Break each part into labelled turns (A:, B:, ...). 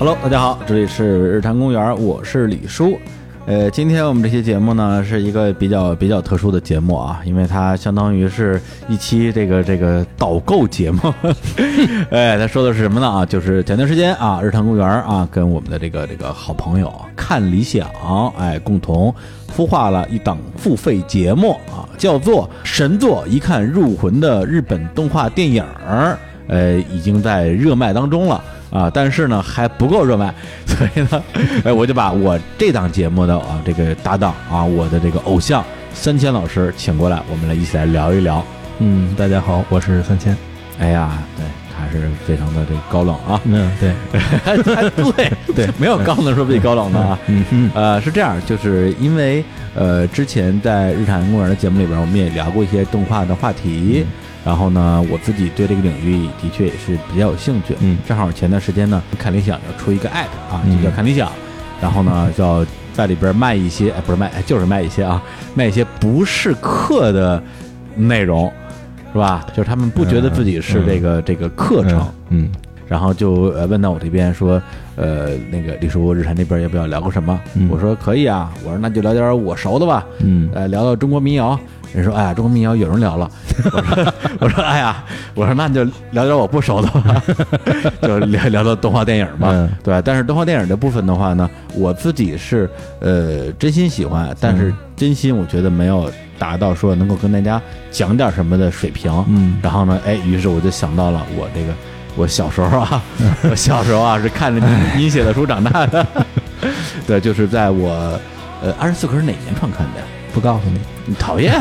A: Hello，大家好，这里是日坛公园，我是李叔。呃，今天我们这期节目呢是一个比较比较特殊的节目啊，因为它相当于是一期这个这个导购节目。哎，他说的是什么呢啊？就是前段时间啊，日坛公园啊跟我们的这个这个好朋友看理想哎共同孵化了一档付费节目啊，叫做《神作一看入魂》的日本动画电影，呃，已经在热卖当中了。啊，但是呢还不够热卖，所以呢，哎，我就把我这档节目的啊这个搭档啊，我的这个偶像三千老师请过来，我们来一起来聊一聊。
B: 嗯，大家好，我是三千。
A: 哎呀，对，他是非常的这个高冷啊。
B: 嗯，对，
A: 还 对对，没有高冷说自己高冷的啊。
B: 嗯嗯，
A: 呃，是这样，就是因为呃之前在日产公园的节目里边，我们也聊过一些动画的话题。然后呢，我自己对这个领域的确也是比较有兴趣。
B: 嗯，
A: 正好前段时间呢，看理想要出一个 app 啊，就叫看理想。然后呢，要在里边卖一些，哎，不是卖，就是卖一些啊，卖一些不是课的内容，是吧？就是他们不觉得自己是这个这个课程。
B: 嗯。
A: 然后就呃问到我这边说，呃，那个李叔日产那边要不要聊个什么？我说可以啊。我说那就聊点我熟的吧。
B: 嗯。
A: 呃，聊聊中国民谣。人说：“哎呀，中国民谣有人聊了。”我说：“ 我说，哎呀，我说那你就聊点我不熟的吧，就聊 聊到动画电影嘛，对。但是动画电影这部分的话呢，我自己是呃真心喜欢，但是真心我觉得没有达到说能够跟大家讲点什么的水平。
B: 嗯。
A: 然后呢，哎，于是我就想到了我这个我小时候啊，我小时候啊是看着你写的书长大的。对，就是在我呃二十四课是哪年创刊的呀？
B: 不告诉你。
A: 你讨厌，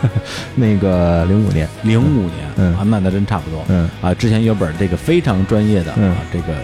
B: 那个零五年，
A: 零五年，
B: 嗯。
A: 啊，那那真差不多，
B: 嗯。
A: 啊，之前有本这个非常专业的啊，这个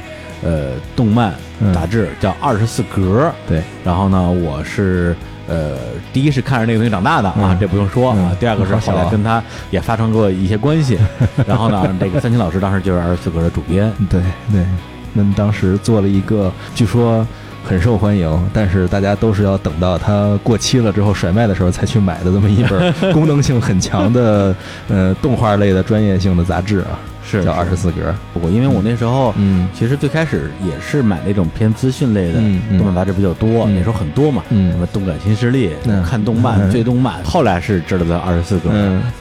A: 呃动漫杂志叫《二十四格》，
B: 对，
A: 然后呢，我是呃第一是看着那个东西长大的啊，这不用说啊，第二个是后来跟他也发生过一些关系，然后呢，这个三清老师当时就是《二十四格》的主编，
B: 对对，那当时做了一个，据说。很受欢迎，但是大家都是要等到它过期了之后甩卖的时候才去买的这么一本 功能性很强的呃动画类的专业性的杂志啊。
A: 是
B: 叫二十四格，
A: 不过因为我那时候，
B: 嗯，
A: 其实最开始也是买那种偏资讯类的动漫杂志比较多，那时候很多嘛，
B: 嗯，
A: 什么动感新势力，看动漫追动漫，后来是知道的二十四格，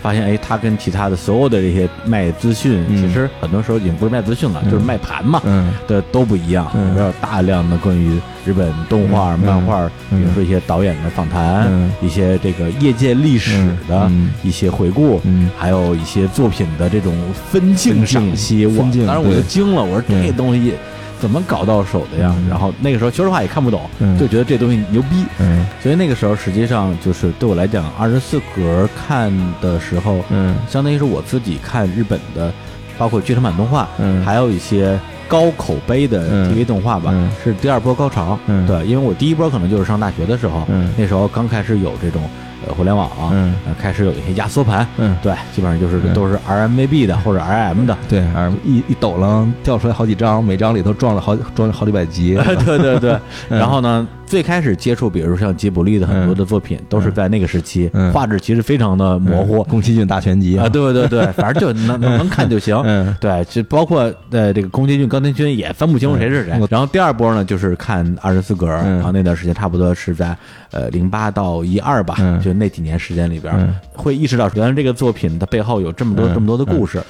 A: 发现哎，它跟其他的所有的这些卖资讯，其实很多时候已经不是卖资讯了，就是卖盘嘛，
B: 嗯，
A: 的都不一样，有大量的关于日本动画、漫画，比如说一些导演的访谈，一些这个业界历史的一些回顾，还有一些作品的这种分镜。赏析，我当时我就惊了，我说这东西怎么搞到手的呀？然后那个时候说实话也看不懂，就觉得这东西牛逼。
B: 嗯，
A: 所以那个时候实际上就是对我来讲，二十四格看的时候，
B: 嗯，
A: 相当于是我自己看日本的，包括剧场版动画，
B: 嗯，
A: 还有一些高口碑的 TV 动画吧，是第二波高潮。
B: 嗯，
A: 对，因为我第一波可能就是上大学的时候，
B: 嗯，
A: 那时候刚开始有这种。呃，互联网，
B: 嗯，
A: 开始有一些压缩盘，
B: 嗯，
A: 对，基本上就是都是 RMVB 的或者 RM 的，
B: 对，RM 一一抖楞掉出来好几张，每张里头装了好装了好几百集，
A: 对对对，然后呢？最开始接触，比如说像吉卜力的很多的作品，都是在那个时期，画质其实非常的模糊。
B: 宫崎骏大全集
A: 啊，对对对，反正就能能看就行。对，就包括呃这个宫崎骏、高田君也分不清楚谁是谁。然后第二波呢，就是看二十四格，然后那段时间差不多是在呃零八到一二吧，就那几年时间里边，会意识到原来这个作品它背后有这么多这么多的故事。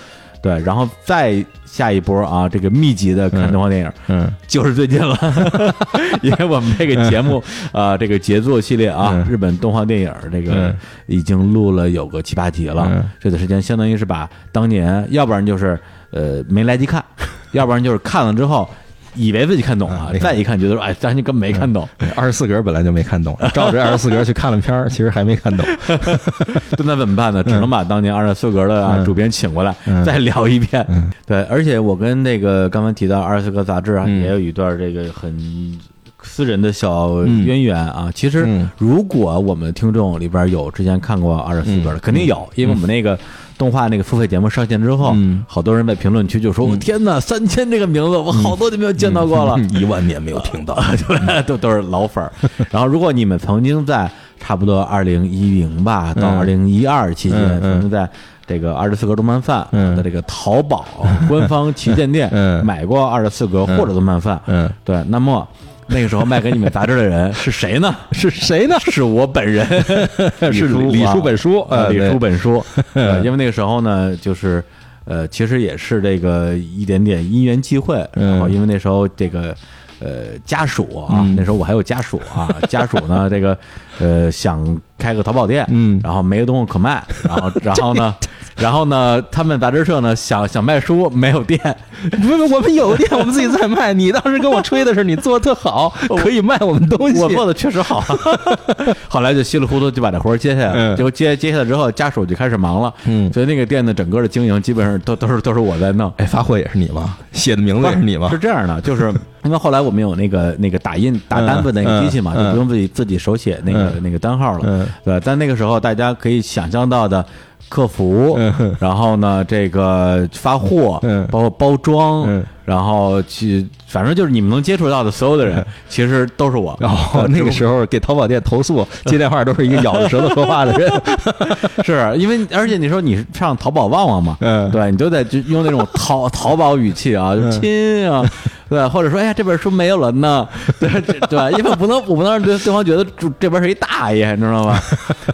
A: 对，然后再下一波啊，这个密集的看动画电影，
B: 嗯，
A: 就是最近了，因为我们这个节目啊，这个杰作系列啊，日本动画电影这个已经录了有个七八集了，这段时间相当于是把当年，要不然就是呃没来及看，要不然就是看了之后。以为自己看懂了，再一看觉得说，哎，咱就根本没看懂。
B: 二十四格本来就没看懂，照着二十四格去看了片儿，其实还没看懂。
A: 那怎么办呢？只能把当年二十四格的主编请过来，再聊一遍。对，而且我跟那个刚刚提到二十四格杂志啊，也有一段这个很私人的小渊源啊。其实，如果我们听众里边有之前看过二十四格的，肯定有，因为我们那个。动画那个付费节目上线之后，好多人在评论区就说：“我天哪，三千这个名字，我好多年没有见到过了，
B: 一万年没有听到，对
A: 都都是老粉儿。然后，如果你们曾经在差不多二零一零吧到二零一二期间，曾经在这个二十四格动漫饭
B: 嗯。
A: 的这个淘宝官方旗舰店
B: 嗯。
A: 买过二十四格或者动漫饭，
B: 嗯，
A: 对，那么那个时候卖给你们杂志的人是谁呢？
B: 是谁呢？
A: 是我本人，
B: 是李
A: 啊
B: 叔本书呃对
A: 叔本书，呃因为那个时候呢，就是呃，其实也是这个一点点因缘际会，
B: 嗯
A: 然后因为那时候这个。呃，家属啊，
B: 嗯
A: 那时候我还有家属啊，家属呢，这个呃想开个淘宝店，
B: 嗯
A: 然后没有东西可卖，然后 然后呢，然后呢，他们杂志社呢想想卖书，没有店，
B: 不是，我们有店，我们自己在卖。你当时跟我吹的是你做的特好，可以卖我们东西。
A: 我做的确实好，后来就稀里糊涂就把这活儿接下来结果接接下来之后，家属就开始忙了，
B: 嗯
A: 所以那个店的整个的经营基本上都都是都是我在弄。
B: 哎，发货也是你吗？写的名字也是你吗
A: 是？这样的，就是 因为后来我们有那个那个打印打单子那个机器嘛，就不用自己自己手写那个
B: 嗯
A: 那个单号了，
B: 嗯
A: 对吧？但那个时候大家可以想象到的。客服
B: 嗯，
A: 然后呢，这个发货，
B: 嗯。
A: 包括包装
B: 嗯，
A: 然后去，反正就是你们能接触到的所有的人，其实都是我。
B: 然后 那个时候给淘宝店投诉 接电话都是一个咬着舌头说话的人。
A: 是因为，而且你说你上淘宝旺旺嘛，
B: 嗯
A: 对你都得就用那种淘淘宝语气啊，就亲啊，对，或者说哎呀这本书没有了呢，对这对，因为我不能我不能让对对方觉得这这边是一大爷，你知道吗？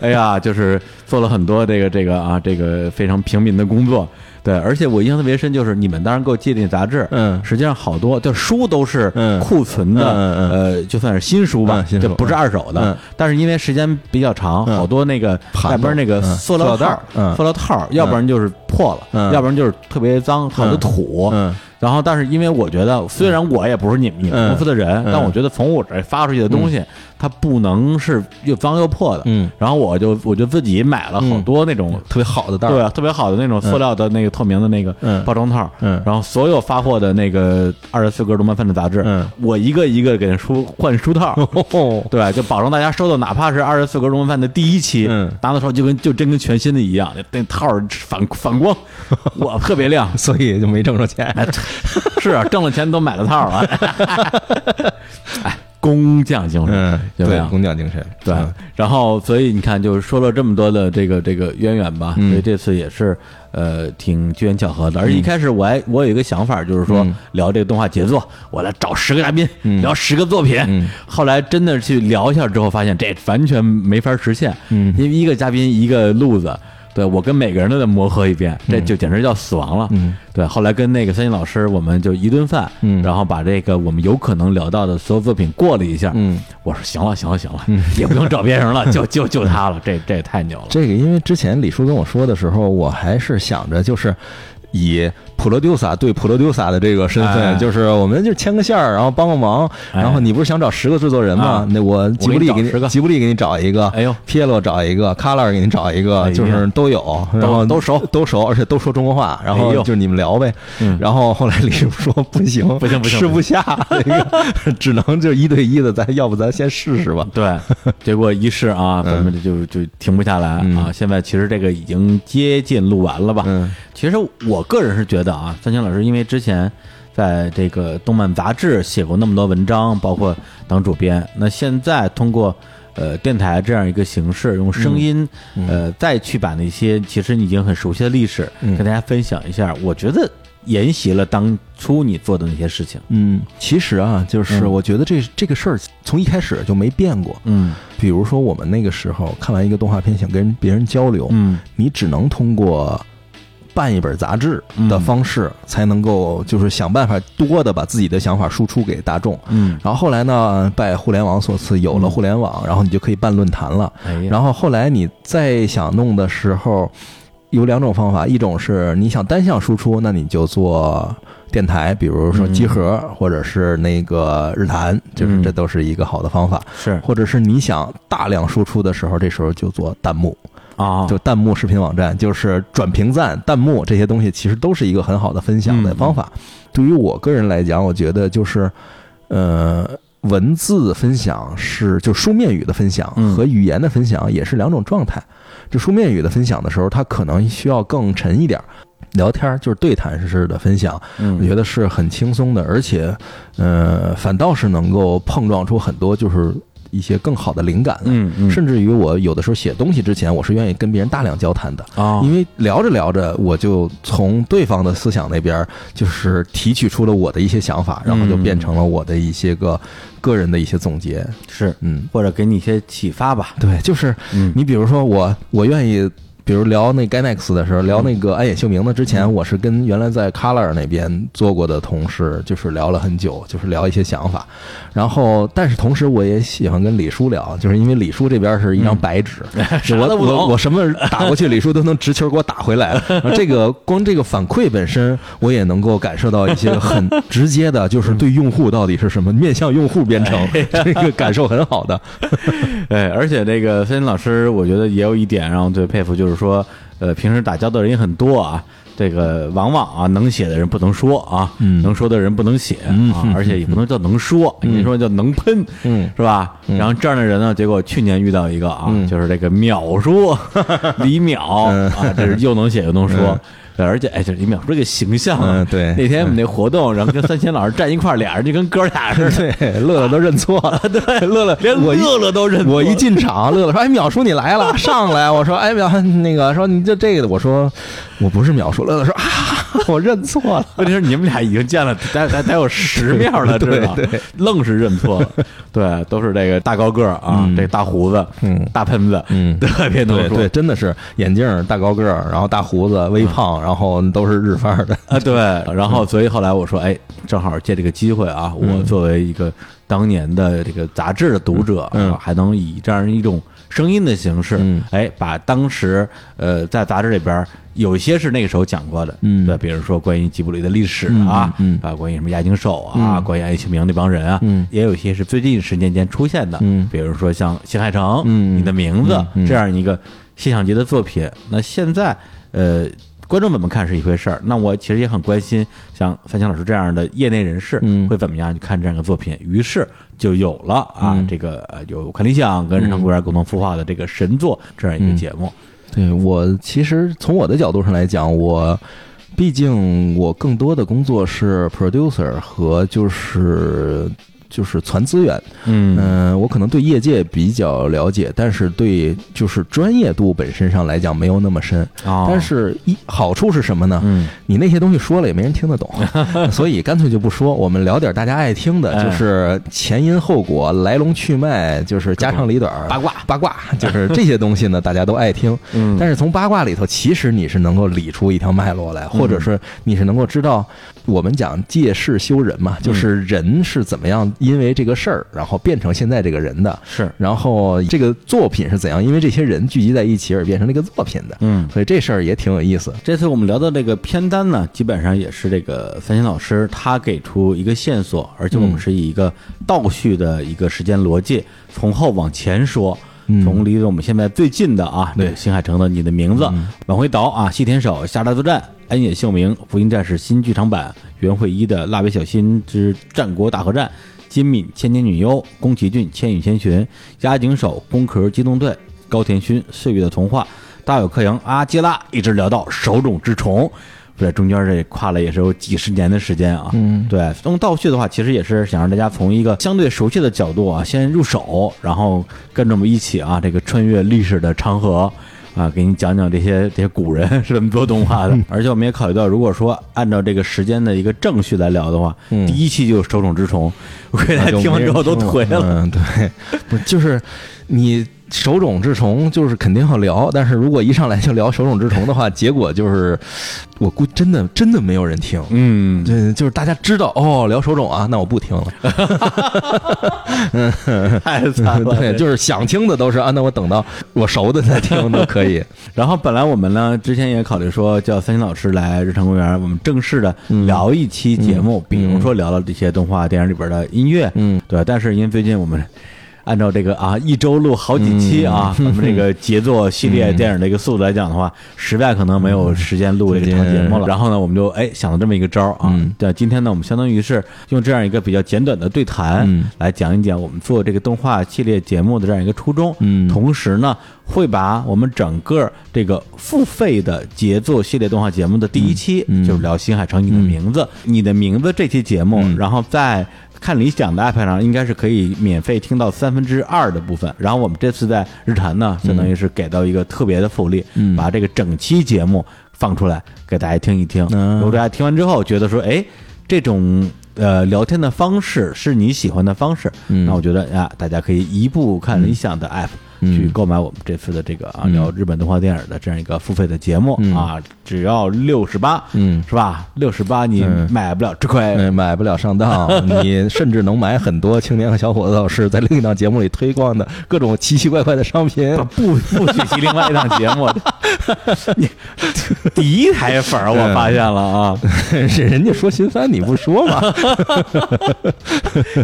A: 哎呀，就是做了很多这个这个啊这个非常平民的工作。对，而且我印象特别深，就是你们当时给我寄那杂志，
B: 嗯
A: 实际上好多就书都是
B: 嗯
A: 库存的，呃，就算是新书吧，就不是二手的，
B: 嗯
A: 但是因为时间比较长，
B: 嗯
A: 好多那个
B: 盘
A: 外边那个
B: 嗯
A: 塑料
B: 袋
A: 塑料套儿，要不然就是破了，
B: 嗯
A: 要不然就是特别脏，好多土。
B: 嗯
A: 然后，但是因为我觉得，虽然我也不是你们你们
B: 嗯。
A: 公司的人，
B: 嗯。
A: 但我觉得从我这儿发出去的东西，它不能是又脏又破的。
B: 嗯，
A: 然后我就我就自己买了好多那种
B: 特别好的袋儿。
A: 对特别好的那种塑料的那个透明的那个
B: 嗯。
A: 包装套，
B: 嗯。
A: 然后所有发货的那个二十四格动漫饭的杂志，
B: 嗯。
A: 我一个一个给人书换书套，
B: 哦，
A: 对，就保证大家收到，哪怕是二十四格动漫饭的第一期，
B: 嗯。
A: 拿到时候就跟就真跟全新的一样，那那套儿反反光，我特别亮，
B: 所以就没挣着钱。
A: 哎，是啊，挣了钱都买了套了，哎，工匠精神，
B: 嗯，对？工匠精神。
A: 对
B: 嗯，
A: 然后所以你看，就是说了这么多的这个这个渊源吧，
B: 嗯
A: 所以这次也是呃挺机缘巧合的。而且一开始我还我有一个想法，就是说
B: 嗯
A: 聊这个动画杰作，我来找十个嘉宾
B: 嗯
A: 聊十个作品
B: 嗯。
A: 后来真的去聊一下之后，发现这完全没法实现，
B: 嗯
A: 因为一个嘉宾一个路子。对我跟每个人都得磨合一遍，这就简直叫死亡了。
B: 嗯。
A: 对，后来跟那个三星老师，我们就一顿饭，
B: 嗯。
A: 然后把这个我们有可能聊到的所有作品过了一下，
B: 嗯，
A: 我说行了，行了，行了，也不用找别人了，就就就他了，这这也太牛了。
B: 这个因为之前李叔跟我说的时候，我还是想着就是以普罗丢萨对普罗丢萨的这个身份，
A: 哎。
B: 就是我们就牵个线儿，然后帮个忙。
A: 哎。
B: 然后你不是想找十个制作人吗？
A: 啊？
B: 那我吉布利给
A: 你找10个。
B: 吉布利给你找一个，
A: 哎呦，
B: 皮耶洛找一个，Color 给你找一
A: 哎
B: 个，
A: 呀。
B: 就是都有，然后
A: 都熟。
B: 都熟，而且都说中国话，然后就是你们聊呗。
A: 嗯。
B: 然后后来李叔说不行，
A: 不行不行
B: 吃不下，那个 只能就一对一的，咱要不咱先试试吧。
A: 对，结果一试啊，咱们就就停不下来啊。
B: 嗯。
A: 现在其实这个已经接近录完了吧？
B: 嗯。
A: 其实我个人是觉得啊，三星老师因为之前在这个动漫杂志写过那么多文章，包括当主编，那现在通过呃电台这样一个形式，用声音、呃再去把那些其实你已经很熟悉的历史、
B: 嗯
A: 跟大家分享一下，我觉得沿袭了当初你做的那些事情。
B: 嗯，其实啊，就是
A: 嗯
B: 我觉得这这个事儿从一开始就没变过。
A: 嗯
B: 比如说我们那个时候看完一个动画片，想跟别人交流，
A: 嗯
B: 你只能通过办一本杂志的方式，才能够就是想办法多的把自己的想法输出给大众。
A: 嗯，
B: 然后后来呢，拜互联网所赐，有了互联网，然后你就可以办论坛了。
A: 哎，
B: 然后后来你再想弄的时候，有两种方法，一种是你想单向输出，那你就做电台，比如说
A: 嗯。
B: 集合、或者是那个日坛，就是
A: 嗯。
B: 这都是一个好的方法。
A: 是。
B: 或者是你想大量输出的时候，这时候就做弹幕，
A: 啊，
B: 就弹幕视频网站，就是转评赞、弹幕这些东西，其实都是一个很好的分享的方法。对于我个人来讲，我觉得就是，呃。文字分享是就书面语的分享
A: 嗯
B: 和语言的分享也是两种状态。就书面语的分享的时候，它可能需要更沉一点儿，聊天儿就是对谈式的分享，
A: 嗯，
B: 我觉得是很轻松的，而且，呃，反倒是能够碰撞出很多就是一些更好的灵感了。
A: 嗯嗯
B: 甚至于我有的时候写东西之前，我是愿意跟别人大量交谈的。
A: 啊
B: 因为聊着聊着，我就从对方的思想那边，就是提取出了我的一些想法，然后就变成了我的一些个个人的一些总结。
A: 是，
B: 嗯，
A: 或者给你一些启发吧。
B: 对，就是
A: 嗯
B: 你比如说我，我愿意。比如聊那 Ganex 的时候，聊那个安野秀明的之前，我是跟原来在 Color 那边做过的同事，就是聊了很久，就是聊一些想法。然后，但是同时我也喜欢跟李叔聊，就是因为李叔这边是一张白纸，我我我什么打过去，李叔都能直球给我打回来。这个光这个反馈本身，我也能够感受到一些很直接的，就是对用户到底是什么面向用户编程，这个感受很好的。
A: 哎，而且这个飞林老师，我觉得也有一点让我最佩服，就是说，呃，平时打交道的人也很多啊。这个往往啊，能写的人不能说啊，
B: 嗯
A: 能说的人不能写啊，而且也不能叫能说，你说叫能喷，
B: 嗯
A: 是吧？然后这样的人呢，结果去年遇到一个啊，
B: 嗯
A: 就是这个淼叔 李淼啊，这是又能写又能说
B: 嗯。
A: 对而且，哎，这李淼叔这个形象啊，
B: 嗯对
A: 那天我们那活动，然后跟三千老师站一块儿，俩人就跟哥俩似的，
B: 对，乐乐都认错了，对，乐乐
A: 连
B: 我
A: 乐乐都认错
B: 我一进场，乐乐说：“哎，淼叔你来了，上来。”我说：“哎，淼那个说你就这个。”我说：“我不是淼叔。”乐乐说：“啊，我认错了。
A: 问题是你们俩已经见了得得得有十面了，知道吗
B: 对对
A: 愣是认错了。对，都是这个大高个儿啊，这大胡子，
B: 嗯
A: 大喷子，
B: 嗯
A: 特别”能说
B: 对对，真的是眼镜、大高个儿，然后大胡子、微胖，然后都是日范儿的。
A: 啊。对，然后所以后来我说，哎，正好借这个机会啊，我作为一个当年的这个杂志的读者，还能以这样一种声音的形式，
B: 嗯。
A: 哎，把当时呃在杂志里边有一些是那个时候讲过的，
B: 嗯。
A: 对，比如说关于吉卜力的历史
B: 嗯
A: 啊，
B: 嗯。
A: 啊，关于什么亚经手啊，
B: 嗯。
A: 关于安庆明那帮人啊，
B: 嗯。
A: 也有一些是最近十年间出现的，
B: 嗯。
A: 比如说像新海诚，
B: 嗯。
A: 你的名字、
B: 嗯嗯。
A: 这样一个现象级的作品，那现在呃。观众怎么看是一回事儿，那我其实也很关心，像范强老师这样的业内人士
B: 嗯。
A: 会怎么样去看这样一个作品，于是就有了啊，
B: 嗯。
A: 这个呃有看理想跟日常公园共同孵化的这个神作这样一个节目，
B: 对我其实从我的角度上来讲，我毕竟我更多的工作是 producer 和就是就是传资源，
A: 嗯
B: 嗯、我可能对业界比较了解，但是对就是专业度本身上来讲没有那么深。
A: 哦
B: 但是一好处是什么呢？
A: 嗯
B: 你那些东西说了也没人听得懂，所以干脆就不说。我们聊点大家爱听的，
A: 哎
B: 就是前因后果、来龙去脉，就是家长里短、
A: 八卦
B: 八卦，就是这些东西呢，大家都爱听。
A: 嗯
B: 但是从八卦里头，其实你是能够理出一条脉络来，或者是你是能够知道，我们讲借势修人嘛，就是人是怎么样因为这个事儿，然后变成现在这个人的，
A: 是
B: 然后这个作品是怎样因为这些人聚集在一起而变成这个作品的。
A: 嗯。
B: 所以这事儿也挺有意思。
A: 这次我们聊的这个片单呢，基本上也是这个范鑫老师他给出一个线索，而且我们是以一个倒叙的一个时间逻辑，从后往前说。
B: 嗯
A: 从离我们现在最近的啊，
B: 对
A: 新海诚的《你的名字》往回倒啊，西田守《夏大作战》，安野秀明《福音战士》新剧场版，袁慧一的《蜡笔小新之战国大合战》，金敏《千年女优》，宫崎骏《千与千寻》，押井守《攻壳机动队》，高田勋《岁月的童话》，大有克洋《阿基拉》，一直聊到手冢治虫。这中间这跨了也是有几十年的时间啊，
B: 嗯
A: 对，从倒叙的话，其实也是想让大家从一个相对熟悉的角度啊，先入手，然后跟着我们一起啊，这个穿越历史的长河。啊，给你讲讲这些这些古人是怎么做动画的，而且我们也考虑到，如果说按照这个时间的一个正序来聊的话，
B: 嗯。
A: 第一期就手冢治虫，我给大家听完之后都颓了。
B: 嗯，对，不就是你手冢治虫，就是肯定要聊，但是如果一上来就聊手冢治虫的话，结果就是我估真的真的没有人听。
A: 嗯，
B: 对，就是大家知道哦，聊手冢啊，那我不听了。
A: 太惨了。
B: 对，就是想听的都是啊，那我等到我熟的再听都可以。
A: 然后本来我们呢之前也考虑说叫三星老师来日常公园，我们正式的聊一期节目，比如说聊聊这些动画电影里边的音乐，
B: 嗯，
A: 对。但是因为最近我们。按照这个啊，一周录好几期啊，
B: 嗯。
A: 我们这个杰作系列电影的一个速度来讲的话，实在可能没有时间录这个长节目了。然后呢，我们就哎想了这么一个招儿啊
B: 嗯，
A: 对，今天呢，我们相当于是用这样一个比较简短的对谈
B: 嗯。
A: 来讲一讲我们做这个动画系列节目的这样一个初衷，
B: 嗯。
A: 同时呢，会把我们整个这个付费的杰作系列动画节目的第一期，
B: 嗯。嗯。
A: 就是聊新海诚你的名字，你的名字这期节目，
B: 嗯。
A: 然后在看理想的 app 上应该是可以免费听到三分之二的部分，然后我们这次在日坛呢，相当于是给到一个特别的福利，
B: 嗯。
A: 把这个整期节目放出来给大家听一听。
B: 嗯。
A: 如果大家听完之后觉得说，哎，这种呃聊天的方式是你喜欢的方式，
B: 嗯。
A: 那我觉得啊，大家可以移步看理想的 app。
B: 嗯
A: 去购买我们这次的这个啊
B: 嗯
A: 聊日本动画电影的这样一个付费的节目
B: 嗯
A: 啊，只要六十八，
B: 嗯
A: 是吧？六十八你
B: 嗯
A: 买不了吃亏，
B: 嗯，买不了上当，你甚至能买很多青年和小伙子老师在另一档节目里推广的各种奇奇怪怪的商品。
A: 不不许提另外一档节目，你第一台粉儿我发现了啊，
B: 是人家说新番你不说吗？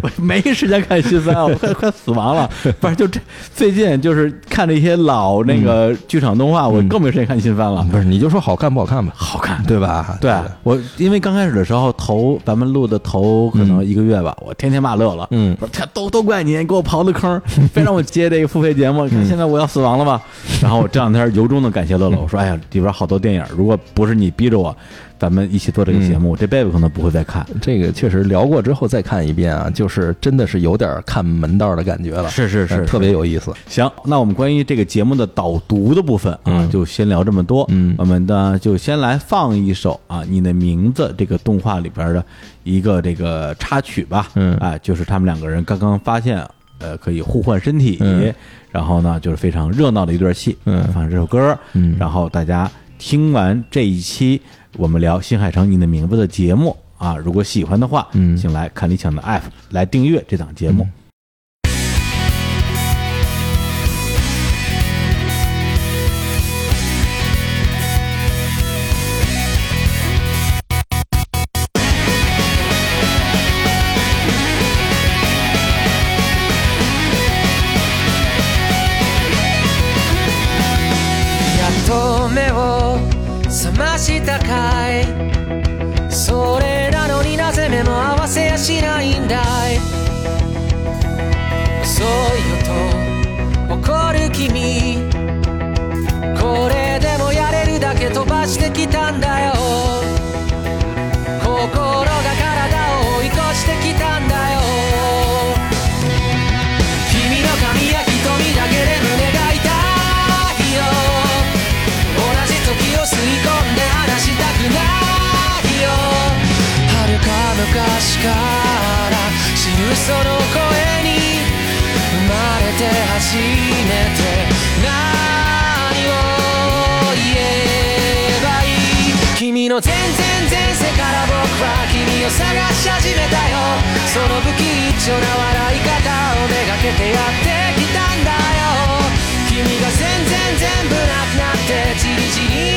A: 我没时间看新番，我快快死亡了。不是，就这最近就是看那些老那个剧场动画，我更没时间看新番了。
B: 不是，你就说好看不好看吧，
A: 好看，
B: 对吧？
A: 对。我，因为刚开始的时候，头咱们录的头可能一个月吧，我天天骂乐了，
B: 嗯。
A: 都都怪你，你给我刨的坑，非让我接这个付费节目，看现在我要死亡了吧？然后我这两天由衷的感谢乐乐，我说哎呀，里边好多电影，如果不是你逼着我，咱们一起做这个节目，我这辈子可能不会再看。
B: 这个确实聊过之后再看一遍啊，就是真的是有点看门道的感觉了，
A: 是是是
B: 呃特别有意思。
A: 行，那我们关于这个节目的导读的部分啊，
B: 嗯
A: 就先聊这么多。
B: 嗯
A: 我们呢就先来放一首啊，你的名字这个动画里边的一个这个插曲吧。
B: 嗯
A: 啊，就是他们两个人刚刚发现，呃，可以互换身体，
B: 嗯
A: 然后呢，就是非常热闹的一段戏。
B: 嗯
A: 放这首歌，
B: 嗯
A: 然后大家听完这一期我们聊新海诚你的名字的节目啊，如果喜欢的话，
B: 嗯
A: 请来看理想的 app 来订阅这档节目。
C: やっと目を 覚ましたかい。それなのになぜ目も合わせやしないんだい。遅いよと怒る君。これでもやれるだけ飛ばしてきたんだよ。昔から知るその声に生まれて初めて何を言えばいい君の全然前世から僕は君を探し始めたよ。その不吉祥な笑い方をめがけてやってきたんだよ。君が全然全部なくなってチリチリになったって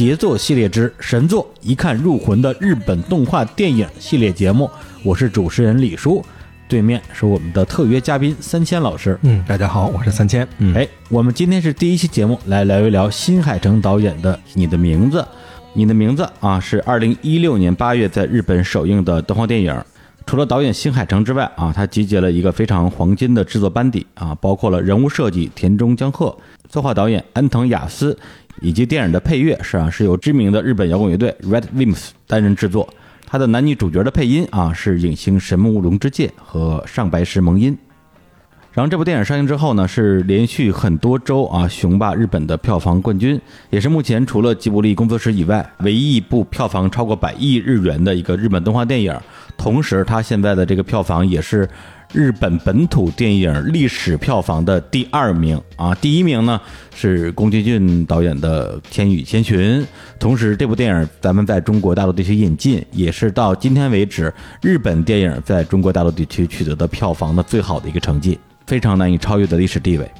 A: 杰作系列之神作一看入魂的日本动画电影系列节目。我是主持人李叔，对面是我们的特约嘉宾三千老师。
B: 嗯，大家好，我是三千。嗯，
A: 哎，我们今天是第一期节目，来聊一聊新海诚导演的《你的名字》。你的名字啊，是二零一六年八月在日本首映的动画电影。除了导演新海诚之外啊，他集结了一个非常黄金的制作班底啊，包括了人物设计田中江鹤、策划导演安藤雅思，以及电影的配乐是啊是由知名的日本摇滚乐队 Red Wimps 担任制作。他的男女主角的配音啊是影星神木隆之介和上白石萌音。然后这部电影上映之后呢，是连续很多周啊雄霸日本的票房冠军，也是目前除了吉卜力工作室以外唯一一部票房超过百亿日元的一个日本动画电影。同时，它现在的这个票房也是日本本土电影历史票房的第二名啊，第一名呢是宫崎骏导演的《千与千寻》。同时，这部电影咱们在中国大陆地区引进，也是到今天为止日本电影在中国大陆地区取得的票房的最好的一个成绩，非常难以超越的历史地位。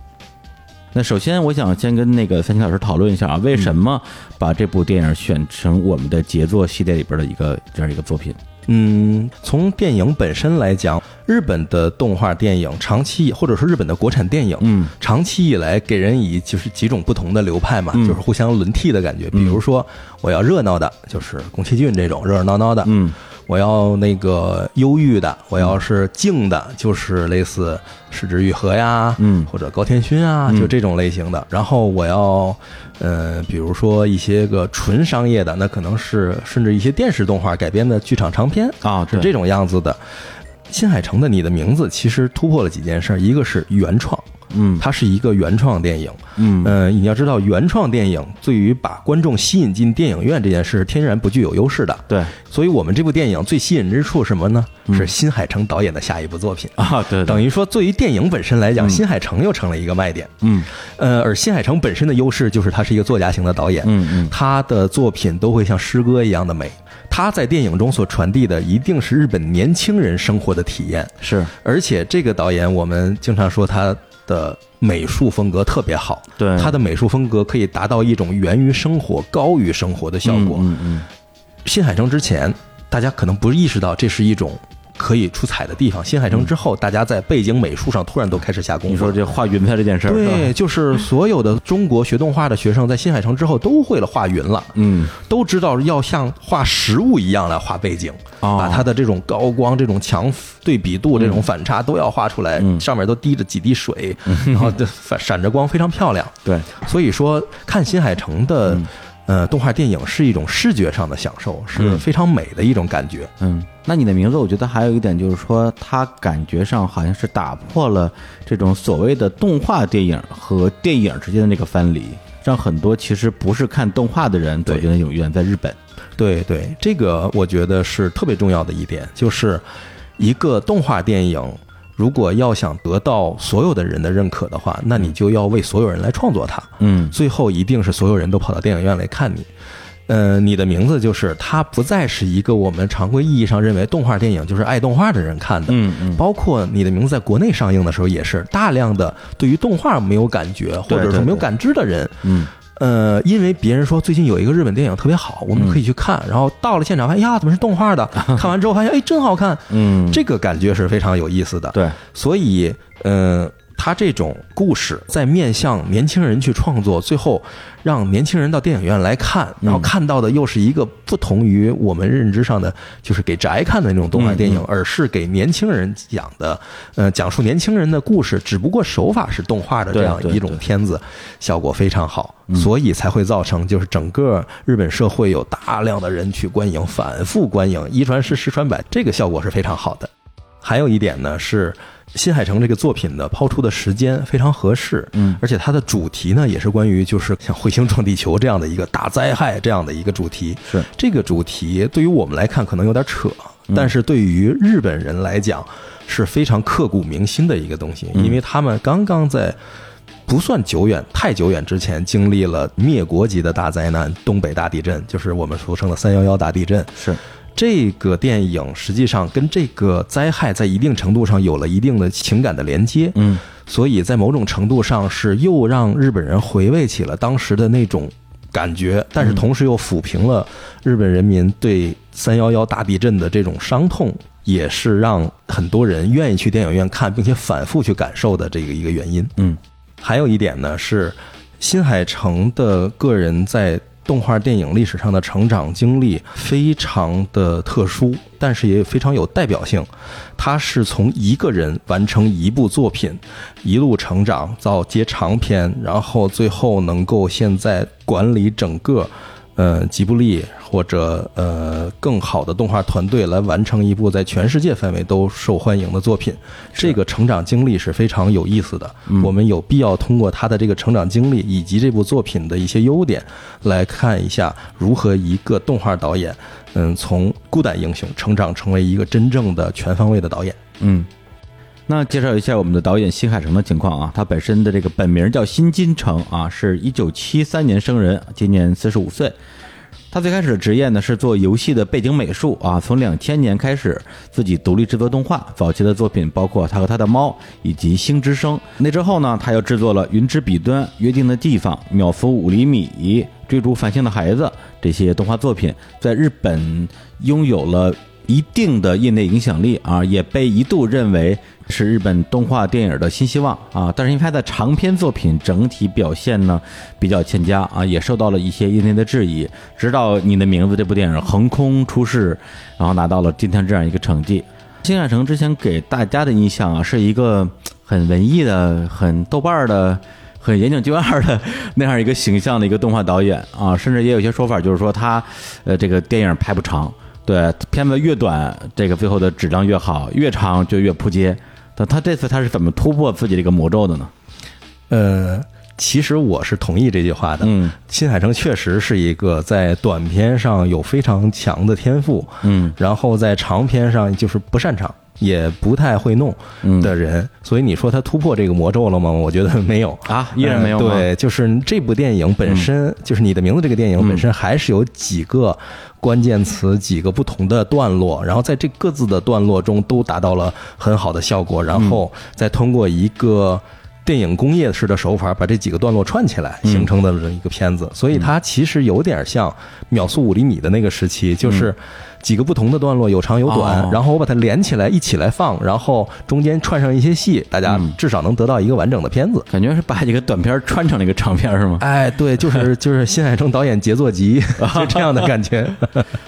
A: 那首先，我想先跟那个三星老师讨论一下啊，为什么把这部电影选成我们的杰作系列里边的一个这样一个作品？
B: 嗯，从电影本身来讲，日本的动画电影长期或者说日本的国产电影，
A: 嗯，
B: 长期以来给人以就是几种不同的流派嘛，
A: 嗯。
B: 就是互相轮替的感觉。比如说，我要热闹的，就是宫崎骏这种热热闹闹的，
A: 嗯
B: 我要那个忧郁的，我要是静的，就是类似矢志愈合呀，
A: 嗯
B: 或者高天勋啊，
A: 嗯
B: 就这种类型的。然后我要，呃，比如说一些个纯商业的，那可能是甚至一些电视动画改编的剧场长片
A: 啊，对
B: 是这种样子的。新海诚的《你的名字》其实突破了几件事儿，一个是原创，
A: 嗯
B: 它是一个原创电影。
A: 嗯
B: 呃，你要知道，原创电影对于把观众吸引进电影院这件事，天然不具有优势的。
A: 对
B: 所以我们这部电影最吸引之处是什么呢？是新海诚导演的下一部作品。
A: 啊，对，
B: 等
A: 于
B: 于说，对于电影本身来讲，新海诚又成了一个卖点。
A: 嗯
B: 呃，而新海诚本身的优势就是他是一个作家型的导演，
A: 嗯嗯
B: 他的作品都会像诗歌一样的美。他在电影中所传递的一定是日本年轻人生活的体验，
A: 是。
B: 而且这个导演我们经常说他的美术风格特别好，
A: 对。
B: 他的美术风格可以达到一种源于生活、高于生活的效果。
A: 嗯嗯
B: 新海诚之前，大家可能不意识到这是一种可以出彩的地方。新海诚之后，大家在背景美术上突然都开始下功夫。
A: 你说这画云彩这件事儿，
B: 对，就是所有的中国学动画的学生，在新海诚之后都会了画云了，
A: 嗯
B: 都知道要像画实物一样来画背景，
A: 哦
B: 把它的这种高光、这种强对比度、这种反差都要画出来，
A: 嗯
B: 上面都滴着几滴水，然后这反闪着光，非常漂亮。
A: 对，
B: 所以说，看新海诚的。呃，动画电影是一种视觉上的享受，是
A: 嗯
B: 非常美的一种感觉。
A: 嗯，那你的名字，我觉得还有一点就是说，它感觉上好像是打破了这种所谓的动画电影和电影之间的那个藩篱，让很多其实不是看动画的人走进了影院，在日本，
B: 对对，这个我觉得是特别重要的一点，就是一个动画电影，如果要想得到所有的人的认可的话，那你就要为所有人来创作它，
A: 嗯。
B: 最后一定是所有人都跑到电影院来看你。呃，你的名字就是它，不再是一个我们常规意义上认为动画电影就是爱动画的人看的，
A: 嗯嗯，
B: 包括你的名字在国内上映的时候，也是大量的对于动画没有感觉或者没有感知的人，
A: 嗯。
B: 呃，因为别人说最近有一个日本电影特别好，我们可以去看，然后到了现场发现，哎呀，怎么是动画的？看完之后发现，哎，真好看，
A: 嗯，
B: 这个感觉是非常有意思的。
A: 对，
B: 所以，呃，他这种故事在面向年轻人去创作，最后让年轻人到电影院来看，然后看到的又是一个不同于我们认知上的，就是给宅看的那种动画电影，
A: 嗯。
B: 而是给年轻人讲的，呃，讲述年轻人的故事，只不过手法是动画的这样一种片子，效果非常好，所以才会造成就是整个日本社会有大量的人去观影，反复观影，一传十，十传百，这个效果是非常好的。还有一点呢是。新海诚这个作品的抛出的时间非常合适，
A: 嗯，
B: 而且它的主题呢也是关于就是像彗星撞地球这样的一个大灾害这样的一个主题。
A: 是
B: 这个主题对于我们来看可能有点扯，但是对于日本人来讲是非常刻骨铭心的一个东西，因为他们刚刚在不算久远、太久远之前经历了灭国级的大灾难——东北大地震，就是我们俗称的“三幺幺”大地震。
A: 是，
B: 这个电影实际上跟这个灾害在一定程度上有了一定的情感的连接，
A: 嗯
B: 所以在某种程度上是又让日本人回味起了当时的那种感觉，但是同时又抚平了日本人民对三幺幺大地震的这种伤痛，也是让很多人愿意去电影院看，并且反复去感受的这个一个原因。
A: 嗯
B: 还有一点呢是，新海诚的个人在动画电影历史上的成长经历非常的特殊，但是也非常有代表性。他是从一个人完成一部作品，一路成长到接长片，然后最后能够现在管理整个。呃，吉卜力或者呃更好的动画团队来完成一部在全世界范围都受欢迎的作品，这个成长经历是非常有意思的。我们有必要通过他的这个成长经历以及这部作品的一些优点，来看一下如何一个动画导演，嗯，从孤胆英雄成长成为一个真正的全方位的导演。
A: 嗯。那介绍一下我们的导演新海诚的情况啊，他本身的这个本名叫新金城啊，是一九七三年生人，今年四十五岁。他最开始的职业呢是做游戏的背景美术啊，从两千年开始自己独立制作动画，早期的作品包括《他和他的猫》以及《星之声》。那之后呢，他又制作了《云之彼端》《约定的地方》《秒速五厘米》《追逐繁星的孩子》这些动画作品，在日本拥有了一定的业内影响力啊，也被一度认为是日本动画电影的新希望啊。但是因为他的长篇作品整体表现呢比较欠佳啊，也受到了一些业内的质疑。直到《你的名字》这部电影横空出世，然后拿到了今天这样一个成绩。新海诚之前给大家的印象啊，是一个很文艺的、很豆瓣的。很严谨就二的 那样一个形象的一个动画导演啊，甚至也有些说法，就是说他，呃，这个电影拍不长，对，片子越短，这个最后的质量越好，越长就越扑街。那他这次他是怎么突破自己这个魔咒的呢？
B: 呃，其实我是同意这句话的。
A: 嗯
B: 新海诚确实是一个在短片上有非常强的天赋，
A: 嗯
B: 然后在长片上就是不擅长，也不太会弄
A: 嗯
B: 的人。所以你说他突破这个魔咒了吗？我觉得没有。
A: 啊，依然没有？
B: 呃对，就是这部电影本身，就是你的名字这个电影本身还是有几个关键词、几个不同的段落，然后在这各自的段落中都达到了很好的效果，然后再通过一个。电影工业式的手法，把这几个段落串起来，形成的一个片子，所以它其实有点像秒速五厘米的那个时期，就是几个不同的段落，有长有短，
A: 哦
B: 然后我把它连起来一起来放，然后中间串上一些戏，大家至少能得到一个完整的片子。
A: 感觉是把几个短片穿成了一个长片是吗？
B: 哎，对，就是就是新海诚导演杰作集，就这样的感觉。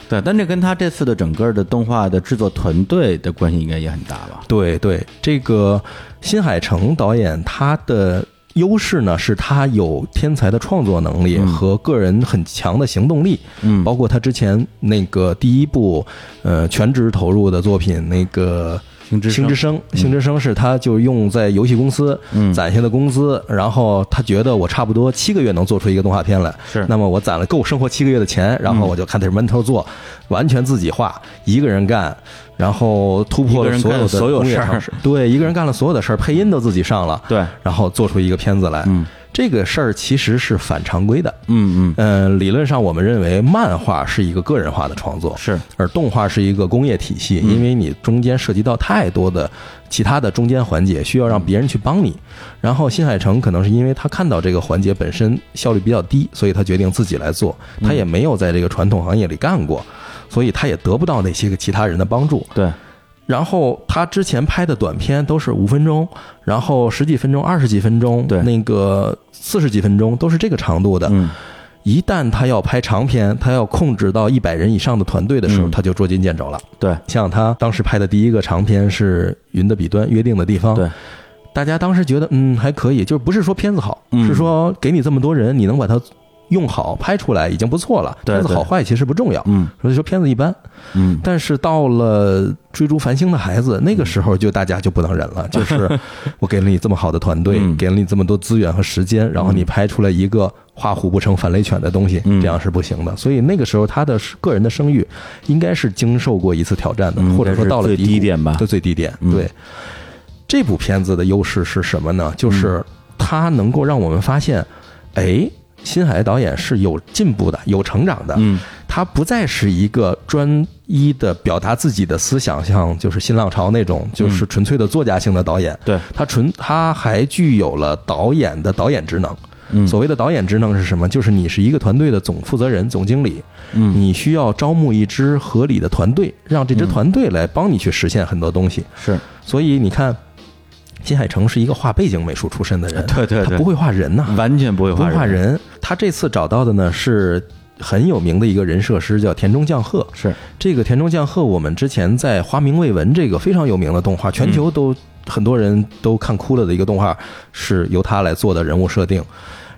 A: 对，但这跟他这次的整个的动画的制作团队的关系应该也很大吧？
B: 对对，这个新海诚导演他的优势呢，是他有天才的创作能力和个人很强的行动力。
A: 嗯。
B: 包括他之前那个第一部呃全职投入的作品那个。
A: 星之
B: 声，星之声是他就用在游戏公司
A: 嗯。
B: 攒下的工资，然后他觉得我差不多七个月能做出一个动画片来，
A: 是。
B: 那么我攒了够生活七个月的钱，然后我就看他是闷头做，完全自己画，一个人干，然后突破了所有的
A: 所有事儿。
B: 对，一个人干了所有的事儿，配音都自己上了，
A: 对，
B: 然后做出一个片子来，
A: 嗯。
B: 这个事儿其实是反常规的。
A: 嗯嗯，
B: 嗯，理论上我们认为漫画是一个个人化的创作，
A: 是。
B: 而动画是一个工业体系，因为你中间涉及到太多的其他的中间环节，需要让别人去帮你。然后新海诚可能是因为他看到这个环节本身效率比较低，所以他决定自己来做。他也没有在这个传统行业里干过，所以他也得不到那些个其他人的帮助。
A: 对，
B: 然后他之前拍的短片都是五分钟，然后十几分钟、二十几分钟，
A: 对。
B: 那个四十几分钟都是这个长度的。
A: 嗯。
B: 一旦他要拍长片，他要控制到一百人以上的团队的时候，
A: 嗯。
B: 他就捉襟见肘了。
A: 对。
B: 像他当时拍的第一个长片是《云的彼端约定的地方》，
A: 对，
B: 大家当时觉得嗯还可以，就是不是说片子好，
A: 嗯。
B: 是说给你这么多人，你能把它用好拍出来已经不错了。片子好坏其实不重要，
A: 嗯
B: 所以说片子一般。
A: 嗯
B: 但是到了追逐繁星的孩子，那个时候就大家就不能忍了，就是我给了你这么好的团队，
A: 嗯
B: 给了你这么多资源和时间，然后你拍出来一个画虎不成反类犬的东西，
A: 嗯
B: 这样是不行的。所以那个时候他的个人的声誉应该是经受过一次挑战的，
A: 嗯
B: 或者说到了
A: 最
B: 低
A: 点吧
B: 的最低点。
A: 嗯
B: 对，这部片子的优势是什么呢？就是它能够让我们发现，哎。新海导演是有进步的，有成长的。
A: 嗯
B: 他不再是一个专一的表达自己的思想，像就是新浪潮那种，就是纯粹的作家性的导演。
A: 对，
B: 他纯他还具有了导演的导演职能。
A: 嗯
B: 所谓的导演职能是什么？就是你是一个团队的总负责人、总经理，
A: 嗯
B: 你需要招募一支合理的团队，让这支团队来帮你去实现很多东西。
A: 是
B: 所以你看，新海诚是一个画背景美术出身的人，
A: 对对对
B: 他不会画人呐、
A: 完全不会
B: 不会画人。他这次找到的呢是很有名的一个人设师，叫田中将贺。
A: 是
B: 这个田中将贺，我们之前在《花名未闻》这个非常有名的动画，全球都很多人都看哭了的一个动画，是由他来做的人物设定。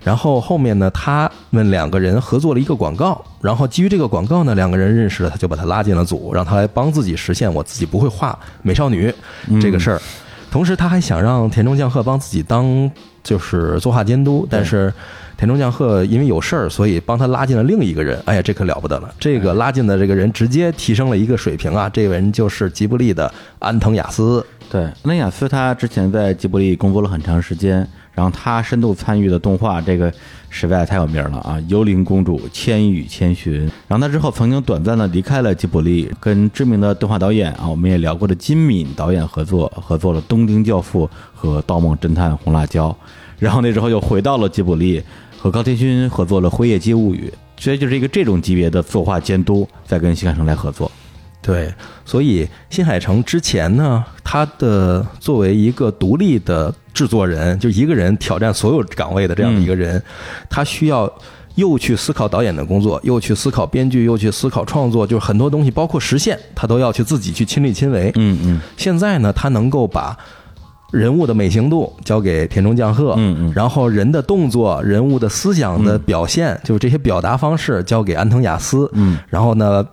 B: 然后后面呢，他们两个人合作了一个广告，然后基于这个广告呢，两个人认识了，他就把他拉进了组，让他来帮自己实现我自己不会画美少女这个事儿。同时，他还想让田中将贺帮自己当就是作画监督，但是田中将贺因为有事儿，所以帮他拉进了另一个人。哎呀，这可了不得了！这个拉进的这个人直接提升了一个水平啊！这个人就是吉卜力的安藤雅思。
A: 对，安藤雅思他之前在吉卜力工作了很长时间，然后他深度参与的动画，这个实在太有名了啊，《幽灵公主》《千与千寻》。然后他之后曾经短暂的离开了吉卜力，跟知名的动画导演啊，我们也聊过的金敏导演合作，合作了《东京教父》和《盗梦侦探红辣椒》。然后那时候又回到了吉卜力，和高天勋合作了《辉夜姬物语》。所以就是一个这种级别的作画监督在跟新海诚来合作。
B: 对，所以新海诚之前呢，他的作为一个独立的制作人，就一个人挑战所有岗位的这样的一个人，他需要又去思考导演的工作，又去思考编剧，又去思考创作，就是很多东西，包括实现，他都要去自己去亲力亲为。
A: 嗯嗯
B: 现在呢，他能够把人物的美型度交给田中将贺，
A: 嗯嗯
B: 然后人的动作、人物的思想的表现，就是这些表达方式交给安藤雅思，
A: 嗯，
B: 然后呢，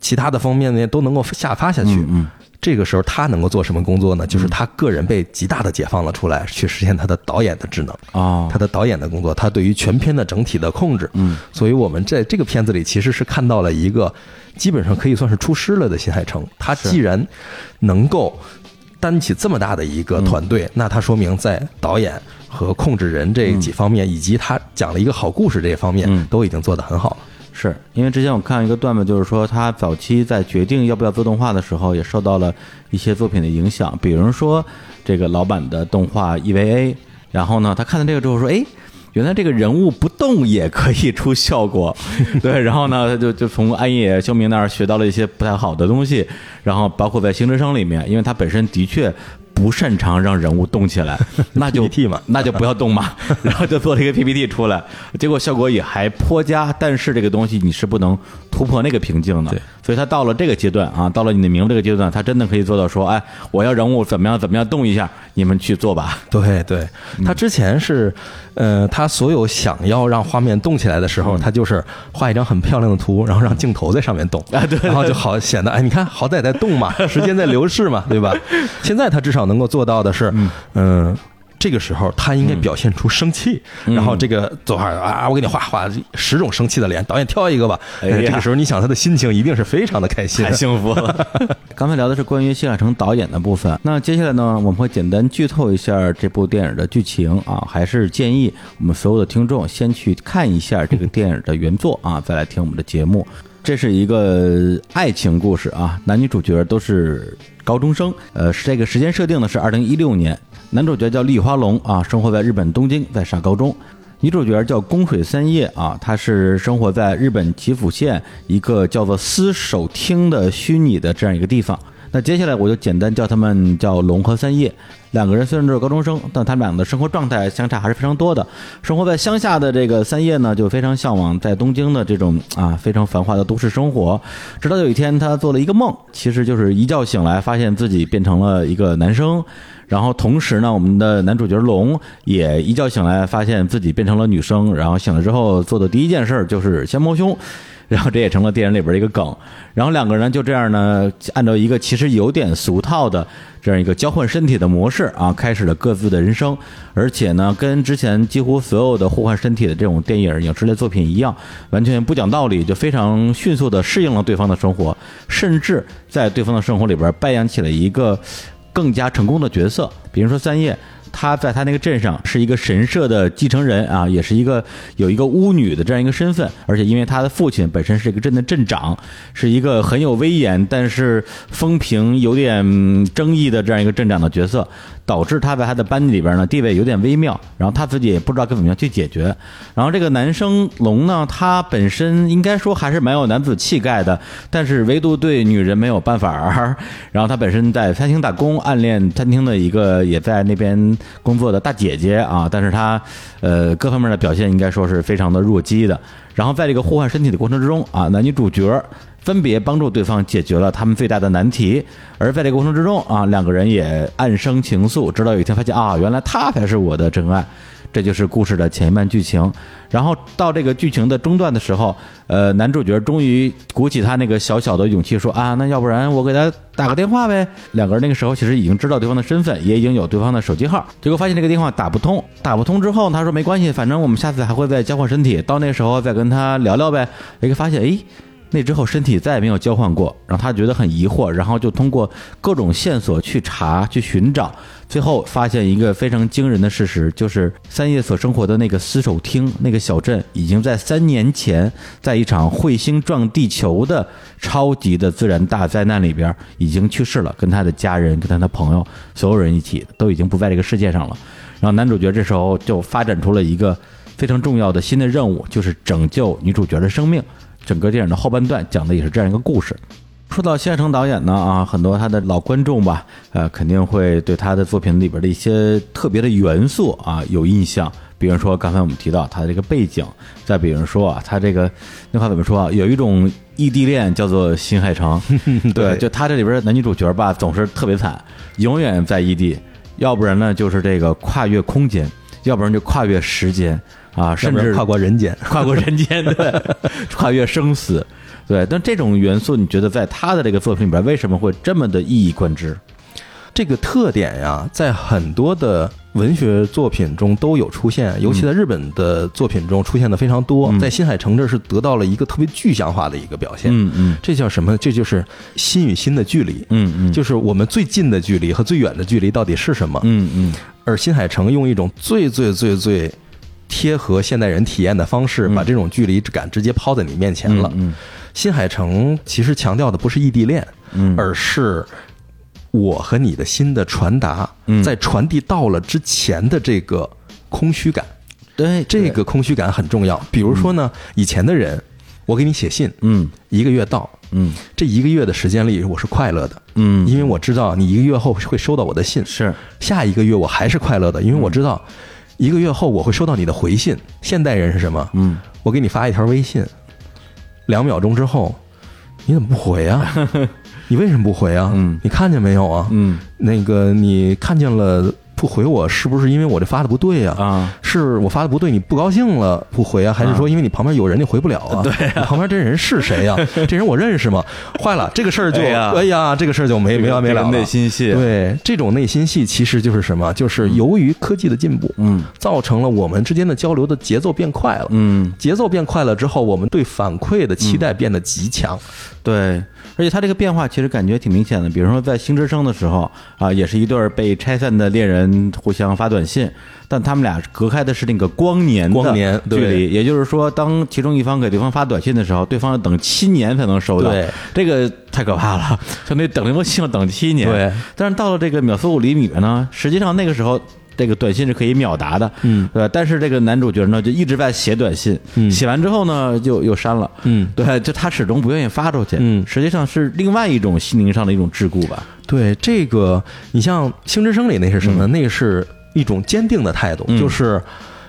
B: 其他的方面呢都能够下发下去。
A: 嗯嗯
B: 这个时候他能够做什么工作呢？就是他个人被极大的解放了出来，去实现他的导演的职能。
A: 啊
B: 他的导演的工作，他对于全片的整体的控制，
A: 嗯，
B: 所以我们在这个片子里其实是看到了一个基本上可以算是出师了的新海诚。他既然能够担起这么大的一个团队，那他说明在导演和控制人这几方面，以及他讲了一个好故事这一方面，
A: 嗯
B: 都已经做得很好了。
A: 是因为之前我看一个段子，就是说他早期在决定要不要做动画的时候，也受到了一些作品的影响，比如说这个老版的动画 EVA，然后呢，他看到这个之后说，哎。原来这个人物不动也可以出效果，对，然后呢，他就就从安野秀明那儿学到了一些不太好的东西，然后包括在《星之声》里面，因为他本身的确不擅长让人物动起来，那就
B: PPT 嘛。
A: 那就不要动嘛，然后就做了一个 PPT 出来，结果效果也还颇佳，但是这个东西你是不能突破那个瓶颈的，
B: 对，
A: 所以他到了这个阶段啊，到了你的名字这个阶段，他真的可以做到说，哎，我要人物怎么样怎么样动一下，你们去做吧，
B: 对对，他之前是，呃，他所有想要让画面动起来的时候，他就是画一张很漂亮的图，然后让镜头在上面动，
A: 啊对。对
B: 然后就好显得，哎，你看，好歹在动嘛，时间在流逝嘛，对吧？现在他至少能够做到的是，嗯。这个时候，他应该表现出生气，
A: 嗯
B: 然后这个走哈啊，我给你画画十种生气的脸，导演挑一个吧。这个时候，你想他的心情一定是非常的开心
A: 太。幸福了。刚才聊的是关于新海诚导演的部分，那接下来呢，我们会简单剧透一下这部电影的剧情啊，还是建议我们所有的听众先去看一下这个电影的原作啊，再来听我们的节目。这是一个爱情故事啊，男女主角都是高中生，呃，这个时间设定呢是二零一六年，男主角叫立花龙啊，生活在日本东京，在上高中。女主角叫宫水三叶啊，她是生活在日本岐阜县一个叫做私手町的虚拟的这样一个地方。那接下来我就简单叫他们叫龙和三叶。两个人虽然都是高中生，但他们俩的生活状态相差还是非常多的。生活在乡下的这个三叶呢，就非常向往在东京的这种啊非常繁华的都市生活。直到有一天，他做了一个梦，其实就是一觉醒来，发现自己变成了一个男生。然后同时呢，我们的男主角龙也一觉醒来，发现自己变成了女生。然后醒了之后做的第一件事儿就是先摸胸。然后这也成了电影里边的一个梗。然后两个人就这样呢，按照一个其实有点俗套的这样一个交换身体的模式啊，开始了各自的人生。而且呢，跟之前几乎所有的互换身体的这种电影、影视类作品一样，完全不讲道理，就非常迅速的适应了对方的生活，甚至在对方的生活里边扮演起了一个更加成功的角色。比如说三叶。他在他那个镇上是一个神社的继承人啊，也是一个有一个巫女的这样一个身份，而且因为他的父亲本身是一个镇的镇长，是一个很有威严但是风评有点争议的这样一个镇长的角色，导致他在他的班级里边呢地位有点微妙，然后他自己也不知道该怎么样去解决。然后这个男生龙呢，他本身应该说还是蛮有男子气概的，但是唯独对女人没有办法。然后他本身在餐厅打工，暗恋餐厅的一个也在那边工作的大姐姐啊，但是他呃各方面的表现应该说是非常的弱鸡的。然后在这个互换身体的过程之中啊，男女主角分别帮助对方解决了他们最大的难题，而在这个过程之中啊，两个人也暗生情愫，直到有一天发现啊，原来他才是我的真爱。这就是故事的前一半剧情，然后到这个剧情的中段的时候，呃，男主角终于鼓起他那个小小的勇气说啊，那要不然我给他打个电话呗。两个人那个时候其实已经知道对方的身份，也已经有对方的手机号，结果发现这个电话打不通，打不通之后，他说没关系，反正我们下次还会再交换身体，到那时候再跟他聊聊呗。一个发现，诶。那之后身体再也没有交换过，让他觉得很疑惑，然后就通过各种线索去查、去寻找，最后发现一个非常惊人的事实，就是三叶所生活的那个死守町那个小镇，已经在三年前，在一场彗星撞地球的超级的自然大灾难里边已经去世了，跟他的家人、跟他的朋友，所有人一起都已经不在这个世界上了。然后男主角这时候就发展出了一个非常重要的新的任务，就是拯救女主角的生命。整个电影的后半段讲的也是这样一个故事。说到新海诚导演呢，啊，很多他的老观众吧，呃，肯定会对他的作品里边的一些特别的元素啊有印象。比如说刚才我们提到他的这个背景，再比如说啊，他这个那话怎么说啊？有一种异地恋叫做新海诚，对，就他这里边的男女主角吧，总是特别惨，永远在异地，要不然呢就是这个跨越空间，要不然就跨越时间啊，甚至
B: 跨过人间，
A: 跨过人间，对，跨越生死，对。但这种元素，你觉得在他的这个作品里边，为什么会这么的一以贯之？
B: 这个特点呀，在很多的文学作品中都有出现，尤其在日本的作品中出现的非常多。在新海诚这是得到了一个特别具象化的一个表现。
A: 嗯嗯，
B: 这叫什么？这就是心与心的距离。
A: 嗯嗯，
B: 就是我们最近的距离和最远的距离到底是什么？
A: 嗯嗯。
B: 而新海诚用一种最最最最贴合现代人体验的方式，把这种距离感直接抛在你面前了。
A: 嗯，
B: 新海诚其实强调的不是异地恋，
A: 嗯，
B: 而是。我和你的心的传达，在传递到了之前的这个空虚感，
A: 对
B: 这个空虚感很重要。比如说呢，以前的人，我给你写信，
A: 嗯，
B: 一个月到，
A: 嗯，
B: 这一个月的时间里我是快乐的，
A: 嗯，
B: 因为我知道你一个月后会收到我的信，
A: 是。
B: 下一个月我还是快乐的，因为我知道一个月后我会收到你的回信。现代人是什么？
A: 嗯，
B: 我给你发一条微信，两秒钟之后，你怎么不回啊？你为什么不回啊？
A: 嗯，
B: 你看见没有啊？
A: 嗯，
B: 那个你看见了不回我，是不是因为我这发的不对呀？
A: 啊，
B: 是我发的不对，你不高兴了不回啊？还是说因为你旁边有人你回不了啊？
A: 对，
B: 旁边这人是谁呀？这人我认识吗？坏了，这个事儿就哎呀，这个事儿就没没完没了。
A: 内心戏，
B: 对，这种内心戏其实就是什么？就是由于科技的进步，
A: 嗯，
B: 造成了我们之间的交流的节奏变快了。
A: 嗯，
B: 节奏变快了之后，我们对反馈的期待变得极强。
A: 对。而且他这个变化其实感觉挺明显的，比如说在星之声的时候啊，也是一对被拆散的恋人互相发短信，但他们俩隔开的是那个光年
B: 光年
A: 距离，也就是说，当其中一方给对方发短信的时候，对方要等七年才能收到，
B: 对，
A: 这个太可怕了，就那等那封信要等七年。
B: 对，
A: 但是到了这个秒速五厘米呢，实际上那个时候。这个短信是可以秒答的，
B: 嗯，
A: 对吧？但是这个男主角呢，就一直在写短信，
B: 嗯，
A: 写完之后呢，就又删了，
B: 嗯，
A: 对，就他始终不愿意发出去，
B: 嗯，
A: 实际上是另外一种心灵上的一种桎梏吧。
B: 对，这个你像《星之声》里那是什么？那是一种坚定的态度，就是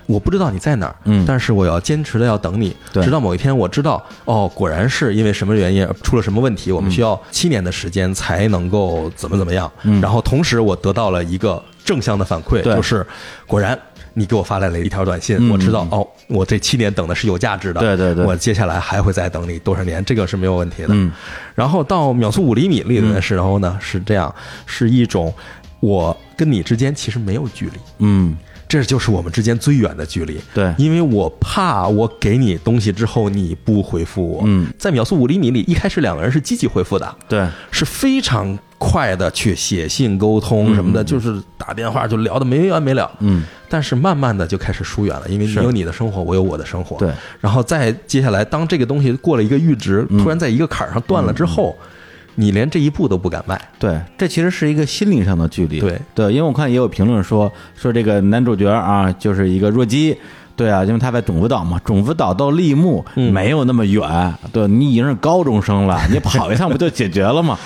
B: 我不知道你在哪儿，
A: 嗯，
B: 但是我要坚持的要等你，直到某一天我知道，哦，果然是因为什么原因出了什么问题，我们需要七年的时间才能够怎么怎么样，
A: 嗯，
B: 然后同时我得到了一个。正向的反馈就是，果然你给我发来了一条短信，我知道哦，我这七年等的是有价值的。
A: 对对对，
B: 我接下来还会再等你多少年，这个是没有问题的。
A: 嗯，
B: 然后到秒速五厘米里的时候呢，是这样，是一种我跟你之间其实没有距离。
A: 嗯。
B: 这就是我们之间最远的距离。
A: 对，
B: 因为我怕我给你东西之后你不回复我。
A: 嗯，
B: 在秒速五厘米里，一开始两个人是积极回复的。
A: 对，
B: 是非常快的去写信沟通什么的，就是打电话就聊的没完没了。
A: 嗯，
B: 但是慢慢的就开始疏远了，因为你有你的生活，我有我的生活。
A: 对，
B: 然后再接下来，当这个东西过了一个阈值，突然在一个坎儿上断了之后。你连这一步都不敢迈，
A: 对，这其实是一个心理上的距离。
B: 对
A: 对，因为我看也有评论说说这个男主角啊，就是一个弱鸡。对啊，因为他在种子岛嘛，种子岛到立木没有那么远。对，你已经是高中生了，你跑一趟不就解决了吗？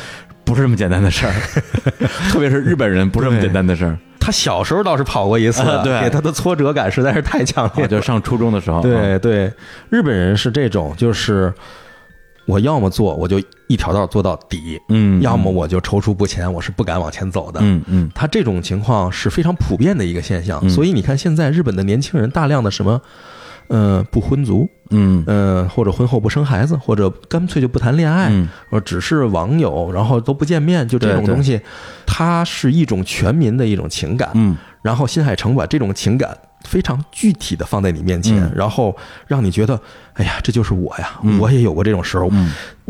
A: 不是这么简单的事儿，特别是日本人不是这么简单的事儿。
B: 他小时候倒是跑过一次，
A: 对，
B: 给他的挫折感实在是太强烈。
A: 就上初中的时候，
B: 对对，日本人是这种，就是。我要么做，我就一条道做到底，
A: 嗯，
B: 要么我就踌躇不前，我是不敢往前走的，
A: 嗯嗯。
B: 他这种情况是非常普遍的一个现象，所以你看现在日本的年轻人大量的什么，呃，不婚族，
A: 嗯
B: 嗯，或者婚后不生孩子，或者干脆就不谈恋爱，或者只是网友，然后都不见面，就这种东西，它是一种全民的一种情感，
A: 嗯。
B: 然后新海诚把这种情感。非常具体的放在你面前，然后让你觉得，哎呀，这就是我呀！我也有过这种时候，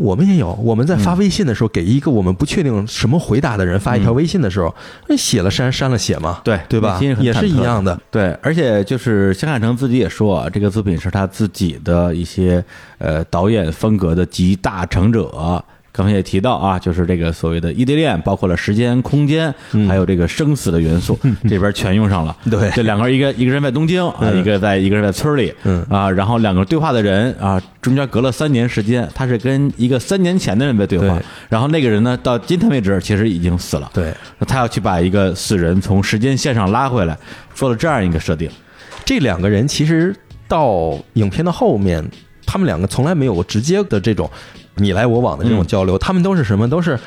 B: 我们也有。我们在发微信的时候，给一个我们不确定什么回答的人发一条微信的时候，那写了删，删了写嘛，
A: 对
B: 对吧？也是一样的。
A: 对，而且就是香海成自己也说啊，这个作品是他自己的一些呃导演风格的集大成者。刚才也提到啊，就是这个所谓的异地恋，包括了时间、空间，还有这个生死的元素，这边全用上了。
B: 对。
A: 这两个人，一个一个人在东京啊，
B: 嗯。
A: 一个在一个人在村里，
B: 嗯。
A: 啊，然后两个对话的人啊，中间隔了三年时间，他是跟一个三年前的人在对话，然后那个人呢，到今天为止其实已经死了，
B: 对，
A: 他要去把一个死人从时间线上拉回来，做了这样一个设定。
B: 这两个人其实到影片的后面，他们两个从来没有过直接的这种你来我往的这种
A: 嗯
B: 交流，他们都是什么？都是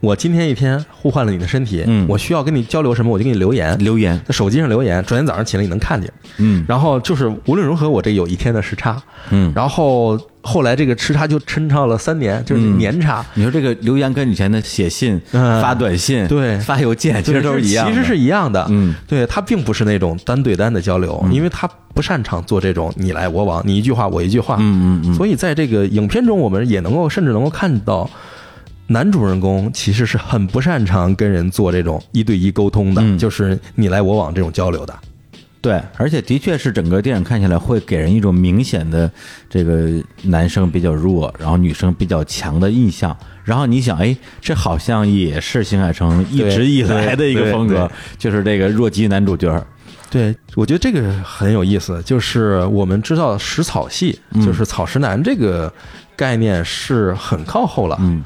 B: 我今天一天互换了你的身体，
A: 嗯
B: 我需要跟你交流什么，我就给你留言，
A: 留言，
B: 在手机上留言，转天早上起来你能看见。
A: 嗯
B: 然后就是无论如何，我这有一天的时差，
A: 嗯，
B: 然后后来这个时差就抻长了三年，就是
A: 嗯
B: 年差。
A: 你说这个留言跟以前的写信、
B: 嗯
A: 发短信、
B: 对
A: 发邮件，其实都是一样的。
B: 其实是一样的。
A: 嗯，
B: 对他并不是那种单对单的交流，因为他不擅长做这种你来我往，你一句话我一句话。
A: 嗯嗯嗯，
B: 所以在这个影片中，我们也能够甚至能够看到，男主人公其实是很不擅长跟人做这种一对一沟通的，
A: 嗯
B: 就是你来我往这种交流的。
A: 对，而且的确是整个电影看起来会给人一种明显的这个男生比较弱，然后女生比较强的印象。然后你想，哎，这好像也是新海诚一直以来的一个
B: 对
A: 风格
B: 对，
A: 就是这个弱鸡男主角。
B: 对，我觉得这个很有意思，就是我们知道食草系，
A: 嗯
B: 就是草食男这个概念是很靠后了，
A: 嗯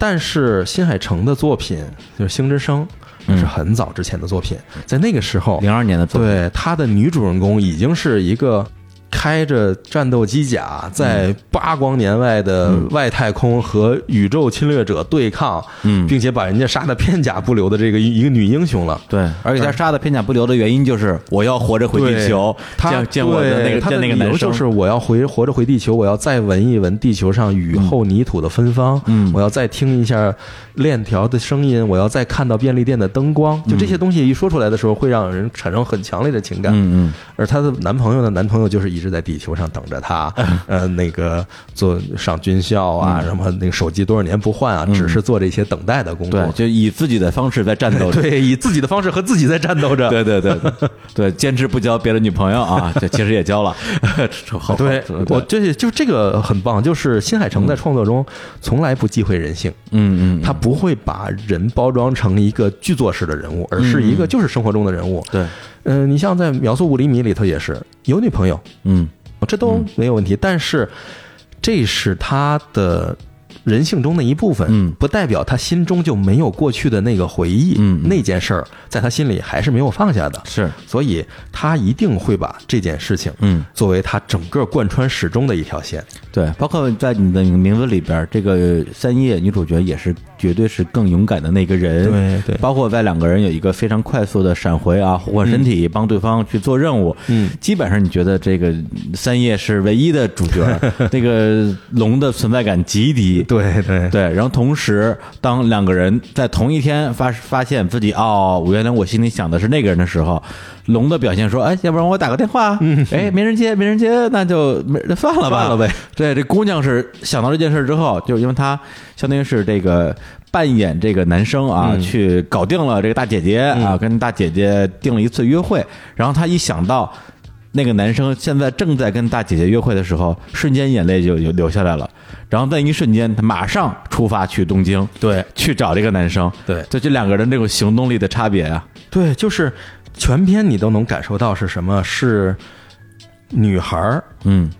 B: 但是新海诚的作品就是《星之声》，
A: 嗯
B: 是很早之前的作品，在那个时候，
A: 零二年的作品，
B: 对他的女主人公已经是一个开着战斗机甲在八光年外的外太空和宇宙侵略者对抗，
A: 嗯。
B: 并且把人家杀的片甲不留的这个一一个女英雄了。
A: 对，而且她杀的片甲不留的原因就是我要活着回地球，
B: 他
A: 见见我的那个那个男生，
B: 就是我要回活着回地球，我要再闻一闻地球上雨后泥土的芬芳，
A: 嗯。
B: 我要再听一下链条的声音，我要再看到便利店的灯光，就这些东西一说出来的时候，会让人产生很强烈的情感。
A: 嗯
B: 而她的男朋友呢，男朋友就是一直在地球上等着他，呃，那个做上军校啊，什么那个手机多少年不换啊，只是做这些等待的工
A: 嗯，
B: 作。
A: 对，就以自己的方式在战斗着。
B: 对，以自己的方式和自己在战斗着。
A: 对 对对。对对，坚持不交别的女朋友啊，这其实也交了，好
B: 对，我这就这个很棒，就是新海诚在创作中从来不忌讳人性，
A: 嗯嗯，
B: 他不会把人包装成一个剧作式的人物，而是一个就是生活中的人物。
A: 对，
B: 嗯、你像在《秒速五厘米》里头也是有女朋友，
A: 嗯。
B: 这都没有问题，但是这是他的人性中的一部分，
A: 嗯。
B: 不代表他心中就没有过去的那个回忆，
A: 嗯嗯。
B: 那件事儿在他心里还是没有放下的，
A: 是，
B: 所以他一定会把这件事情，
A: 嗯。
B: 作为他整个贯穿始终的一条线。
A: 对，包括在你的名字里边，这个三叶女主角也是绝对是更勇敢的那个人，
B: 对对。
A: 包括在两个人有一个非常快速的闪回啊，互换身体，帮对方去做任务，
B: 嗯，
A: 基本上你觉得这个三叶是唯一的主角，那个龙的存在感极低，
B: 对对
A: 对对，然后同时，当两个人在同一天发发现自己哦，原来我心里想的是那个人的时候，龙的表现说，哎，要不然我打个电话，哎，没人接，没人接，那就没那算了吧，
B: 了呗。
A: 对，这姑娘是想到这件事之后，就因为她相当于是这个扮演这个男生啊，
B: 嗯
A: 去搞定了这个大姐姐啊，跟大姐姐定了一次约会，然后她一想到。那个男生现在正在跟大姐姐约会的时候，瞬间眼泪就就流下来了。然后在一瞬间，他马上出发去东京，
B: 对
A: 去找这个男生。
B: 对
A: 就这两个人这种行动力的差别啊，
B: 对，就是全篇你都能感受到是什么？是女孩儿
A: 嗯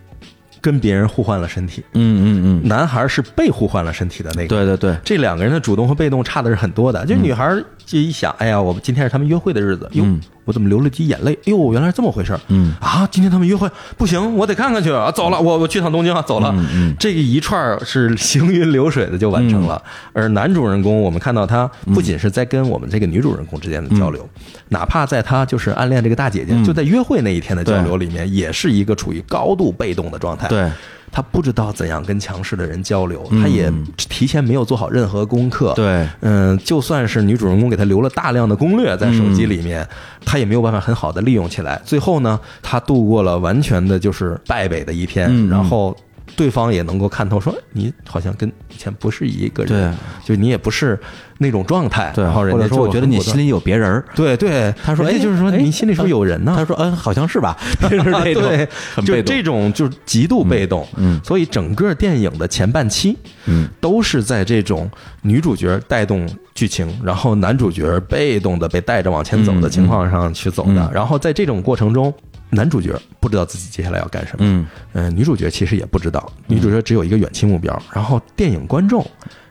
B: 跟别人互换了身体，
A: 嗯嗯嗯，
B: 男孩儿是被互换了身体的那个。
A: 对对对，
B: 这两个人的主动和被动差的是很多的。就女孩这一想，哎呀，我们今天是他们约会的日子，哟，我怎么流了滴眼泪？哟，原来是这么回事儿。
A: 嗯
B: 啊，今天他们约会，不行，我得看看去啊！走了，我我去趟东京啊，走了。这个一串是行云流水的就完成了。而男主人公，我们看到他不仅是在跟我们这个女主人公之间的交流，哪怕在他就是暗恋这个大姐姐，就在约会那一天的交流里面，也是一个处于高度被动的状态。
A: 对，
B: 他不知道怎样跟强势的人交流，他也提前没有做好任何功课。
A: 对
B: 嗯，就算是女主人公给他留了大量的攻略在手机里面，他也没有办法很好的利用起来。最后呢，他度过了完全的就是败北的一天，然后对方也能够看透，说你好像跟以前不是一个人，
A: 对，
B: 就你也不是那种状态。
A: 对，
B: 然后人家
A: 说我觉得你心里有别人儿。
B: 对对，
A: 他说，
B: 哎，就是说
A: 哎
B: 你心里是不是有人呢？
A: 他说，嗯，好像是吧，就是这种
B: 对，就这种就是极度被动。
A: 嗯
B: 所以整个电影的前半期，
A: 嗯，
B: 都是在这种女主角带动剧情，然后男主角被动的被带着往前走的情况上去走的。然后在这种过程中，男主角不知道自己接下来要干什么，
A: 嗯
B: 嗯、女主角其实也不知道，女主角只有一个远期目标。然后电影观众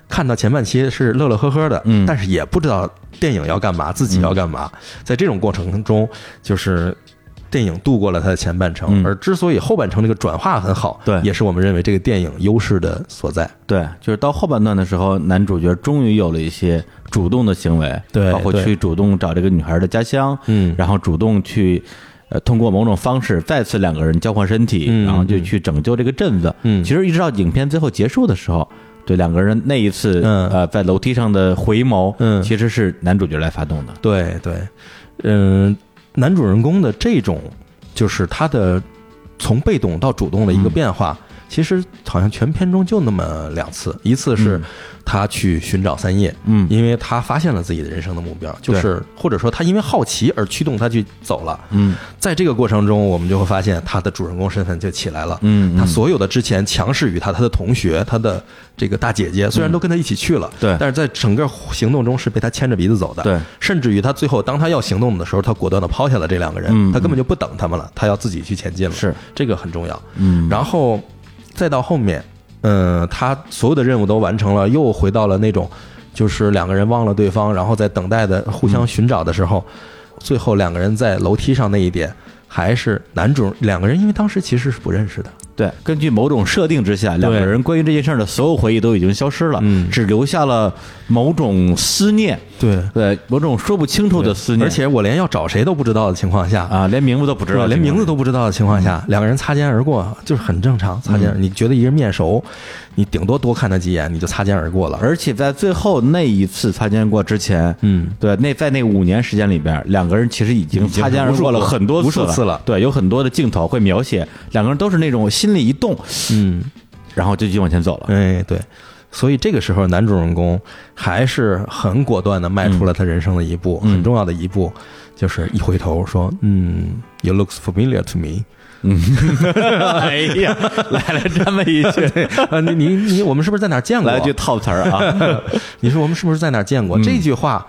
B: 看到前半期是乐乐呵呵的，
A: 嗯
B: 但是也不知道电影要干嘛，自己要干嘛。在这种过程中，就是。电影度过了它的前半程，
A: 嗯
B: 而之所以后半程这个转化很好，
A: 对
B: 也是我们认为这个电影优势的所在。
A: 对，就是到后半段的时候，男主角终于有了一些主动的行为，
B: 对
A: 包括去主动找这个女孩的家乡，
B: 嗯
A: 然后主动去。呃，通过某种方式再次两个人交换身体，
B: 嗯
A: 然后就去拯救这个镇子。
B: 嗯。
A: 其实一直到影片最后结束的时候，对两个人那一次，
B: 嗯。
A: 呃，在楼梯上的回眸，
B: 嗯。
A: 其实是男主角来发动的。
B: 对对，嗯，男主人公的这种就是他的从被动到主动的一个变化，其实好像全片中就那么两次，一次是
A: 嗯。
B: 他去寻找三叶，
A: 嗯。
B: 因为他发现了自己的人生的目标，就是或者说他因为好奇而驱动他去走了。
A: 嗯。
B: 在这个过程中，我们就会发现他的主人公身份就起来了。
A: 嗯，
B: 他
A: 嗯
B: 所有的之前强势于他，他的同学，他的这个大姐姐，虽然都跟他一起去了，
A: 对。
B: 但是在整个行动中是被他牵着鼻子走的，
A: 对，
B: 甚至于他最后当他要行动的时候，他果断的抛下了这两个人，
A: 嗯
B: 他根本就不等他们了，他要自己去前进了，
A: 是。
B: 这个很重要。
A: 嗯，
B: 然后再到后面，嗯、他所有的任务都完成了，又回到了那种就是两个人忘了对方，然后在等待的互相寻找的时候，最后两个人在楼梯上那一点。还是男主两个人，因为当时其实是不认识的，
A: 对，根据某种设定之下，两个人关于这件事儿的所有回忆都已经消失了，
B: 嗯。
A: 只留下了某种思念，
B: 对，
A: 对，某种说不清楚的思念，
B: 而且我连要找谁都不知道的情况下，
A: 啊，连名字都不知道，
B: 连名字都不知道的情况下，两个人擦肩而过，就是很正常。擦肩，你觉得一人面熟，你顶多多看他几眼，你就擦肩而过了。
A: 而且在最后那一次擦肩过之前，
B: 嗯，
A: 对，那在那五年时间里边，两个人其实已经擦肩而过了很多
B: 无数次了。
A: 了，对，有很多的镜头会描写两个人都是那种心里一动，
B: 嗯，
A: 然后就继续往前走了，
B: 哎，对。所以这个时候，男主人公还是很果断的迈出了他人生的一步，
A: 嗯。
B: 很重要的一步，就是一回头说：“嗯，You looks familiar to me。
A: 哎呀，来了这么一句，”
B: 啊，你你你，我们是不是在哪儿见过？
A: 来一句套词儿啊，
B: 你说我们是不是在哪儿见过？
A: 嗯
B: 这句话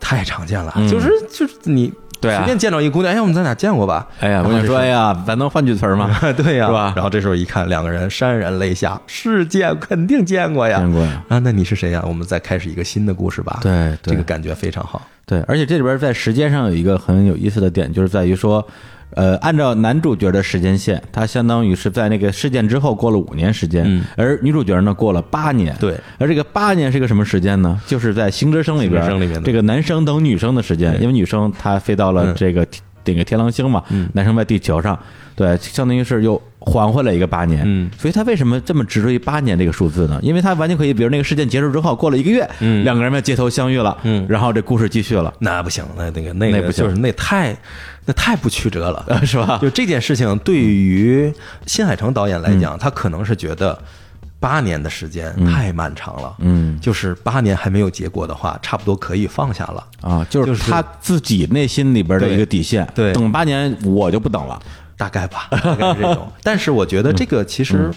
B: 太常见了，
A: 嗯
B: 就是就是你
A: 对啊
B: 随便见着一姑娘，哎，我们在哪儿见过吧？
A: 哎呀，我跟你说，哎呀，咱能换句词儿吗？
B: 对呀、
A: 是吧
B: 然后这时候一看，两个人潸然泪下，是见，肯定见过呀。
A: 见过呀，
B: 啊，那你是谁呀？我们再开始一个新的故事吧。，
A: 对对
B: 这个感觉非常好。
A: 对，而且这里边在时间上有一个很有意思的点，就是在于说，呃，按照男主角的时间线，他相当于是在那个事件之后过了五年时间，
B: 嗯
A: 而女主角呢过了八年，
B: 对，
A: 而这个八年是个什么时间呢？就是在《星之声》里边，这个男生等女生的时间，因为女生她飞到了
B: 嗯
A: 这个天这个天狼星嘛，
B: 嗯
A: 男生在地球上，对，相当于是又还回来一个八年，
B: 嗯。
A: 所以他为什么这么执着于八年这个数字呢？因为他完全可以，比如那个事件结束之后，过了一个月，
B: 嗯。
A: 两个人在街头相遇了，
B: 嗯。
A: 然后这故事继续了，
B: 那不行，那那个那个
A: 那不行。
B: 就是那太那太不曲折了，
A: 是吧？
B: 就这件事情，对于新海诚导演来讲，他可能是觉得八年的时间太漫长了，
A: 嗯。
B: 就是八年还没有结果的话，差不多可以放下了。
A: 啊，就
B: 就是是
A: 他自己内心里边的一个底线，
B: 对。
A: 等八年我就不等了，
B: 大概吧，大概是这种。但是我觉得这个其实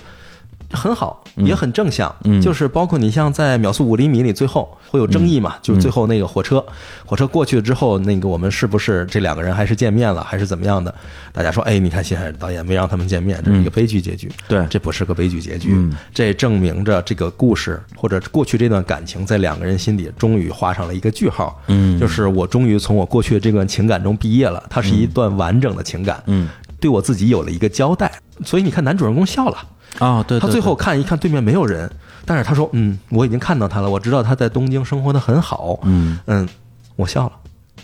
B: 很好，也很正向。
A: 嗯
B: 就是包括你像在《秒速五厘米》里，最后会有争议嘛？就是最后那个火车，火车过去了之后，那个我们是不是这两个人还是见面了，还是怎么样的？大家说，哎，你看新海导演没让他们见面，这是一个悲剧结局。
A: 对
B: 这不是个悲剧结局，
A: 嗯
B: 这证明着这个故事或者过去这段感情在两个人心底终于画上了一个句号。
A: 嗯
B: 就是我终于从我过去的这段情感中毕业了，它是一段完整的情感。
A: 嗯
B: 对我自己有了一个交代。所以你看，男主人公笑了，
A: 啊，对，对
B: 他最后看一看对面没有人，但是他说：“嗯，我已经看到他了，我知道他在东京生活的很好。
A: 嗯
B: 嗯，我笑了，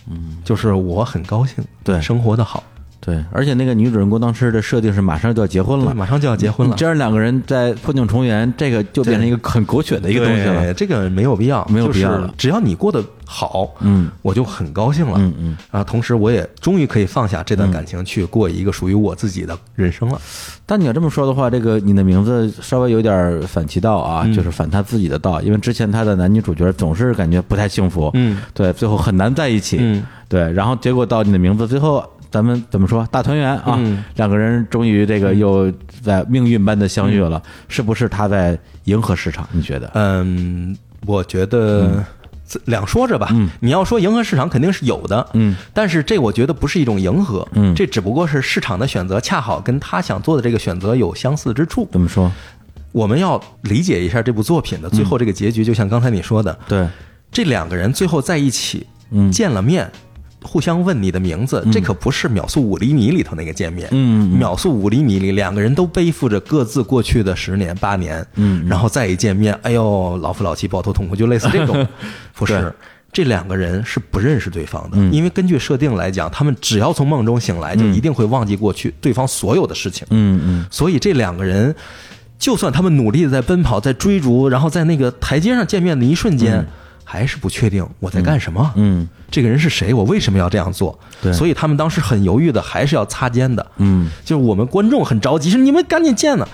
B: 嗯，就是我很高兴，
A: 对
B: 生活的好。
A: 对对，而且那个女主人公当时的设定是马上就要结婚，了，
B: 马上就要结婚了。
A: 这样两个人在破镜重圆，这个就变成一个很狗血的一个东西了。
B: 对，这个没有必要，
A: 没有必要了
B: 就是只要你过得好，
A: 嗯
B: 我就很高兴了。
A: 嗯嗯。
B: 啊，同时我也终于可以放下这段感情，去过一个属于我自己的人生了。
A: 但你要这么说的话，这个你的名字稍微有点反其道啊，
B: 嗯
A: 就是反他自己的道，因为之前他的男女主角总是感觉不太幸福，
B: 嗯，
A: 对，最后很难在一起，
B: 嗯，
A: 对，然后结果到你的名字，最后咱们怎么说大团圆啊，
B: 嗯
A: 两个人终于这个又在命运般的相遇了，是不是他在迎合市场？你觉得？
B: 嗯，我觉得这两说着吧。
A: 嗯
B: 你要说迎合市场肯定是有的，
A: 嗯，
B: 但是这我觉得不是一种迎合，
A: 嗯
B: 这只不过是市场的选择恰好跟他想做的这个选择有相似之处。
A: 怎么说？
B: 我们要理解一下这部作品的最后这个结局，就像刚才你说的，
A: 对，
B: 这两个人最后在一起，
A: 嗯
B: 见了面，互相问你的名字，这可不是秒速五厘米里头那个见面。
A: 嗯嗯
B: 秒速五厘米里，两个人都背负着各自过去的十年八年，
A: 嗯嗯。
B: 然后再一见面，哎呦，老夫老妻抱头痛哭，就类似这种，不是。这两个人是不认识对方的，
A: 嗯。
B: 因为根据设定来讲，他们只要从梦中醒来，就一定会忘记过去对方所有的事情。
A: 嗯嗯。
B: 所以这两个人，就算他们努力的在奔跑、在追逐，然后在那个台阶上见面的一瞬间，还是不确定我在干什么。
A: 嗯
B: 这个人是谁？我为什么要这样做？
A: 对
B: 所以他们当时很犹豫的，还是要擦肩的。
A: 嗯
B: 就是我们观众很着急，是你们赶紧见呢。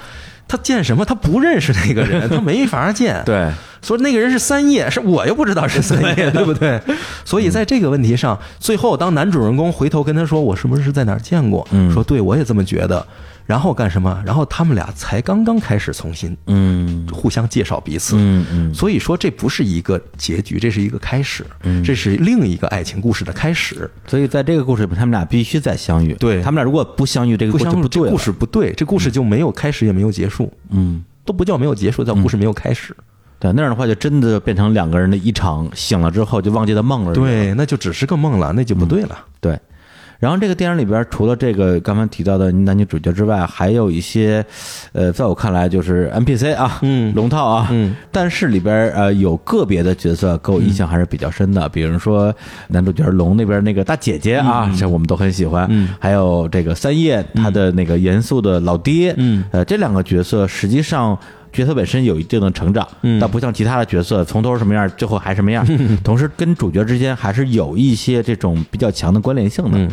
B: 他见什么？他不认识那个人，他没法见。
A: 对，
B: 所以那个人是三叶，是我又不知道是三叶，对不对？所以在这个问题上，最后当男主人公回头跟他说：“我是不是在哪儿见过？”
A: 嗯
B: 说：“对，我也这么觉得。”然后干什么？然后他们俩才刚刚开始重新
A: 嗯
B: 互相介绍彼此。
A: 嗯嗯
B: 所以说，这不是一个结局，这是一个开始，
A: 嗯
B: 这是另一个爱情故事的开始。
A: 所以在这个故事里面，他们俩必须再相遇。
B: 对
A: 他们俩如果不相遇，这个故事。
B: 这故事不对，这故事就没有开始，也没有结束，
A: 嗯，
B: 都不叫没有结束，叫故事没有开始。
A: 对，那样的话就真的变成两个人的一场醒了之后就忘记的梦了。
B: 对，那就只是个梦了，那就不对了。
A: 对。然后这个电影里边，除了这个刚才提到的男女主角之外，还有一些，呃，在我看来就是 NPC 啊，
B: 嗯
A: 龙套啊，
B: 嗯，
A: 但是里边呃有个别的角色给我印象还是比较深的，比如说男主角龙那边那个大姐姐啊，这我们都很喜欢，
B: 嗯
A: 还有这个三叶他的那个严肃的老爹，
B: 嗯
A: 呃，这两个角色实际上。角色本身有一定的成长，
B: 嗯
A: 但不像其他的角色从头什么样，最后还什么样。同时，跟主角之间还是有一些这种比较强的关联性的。
B: 嗯，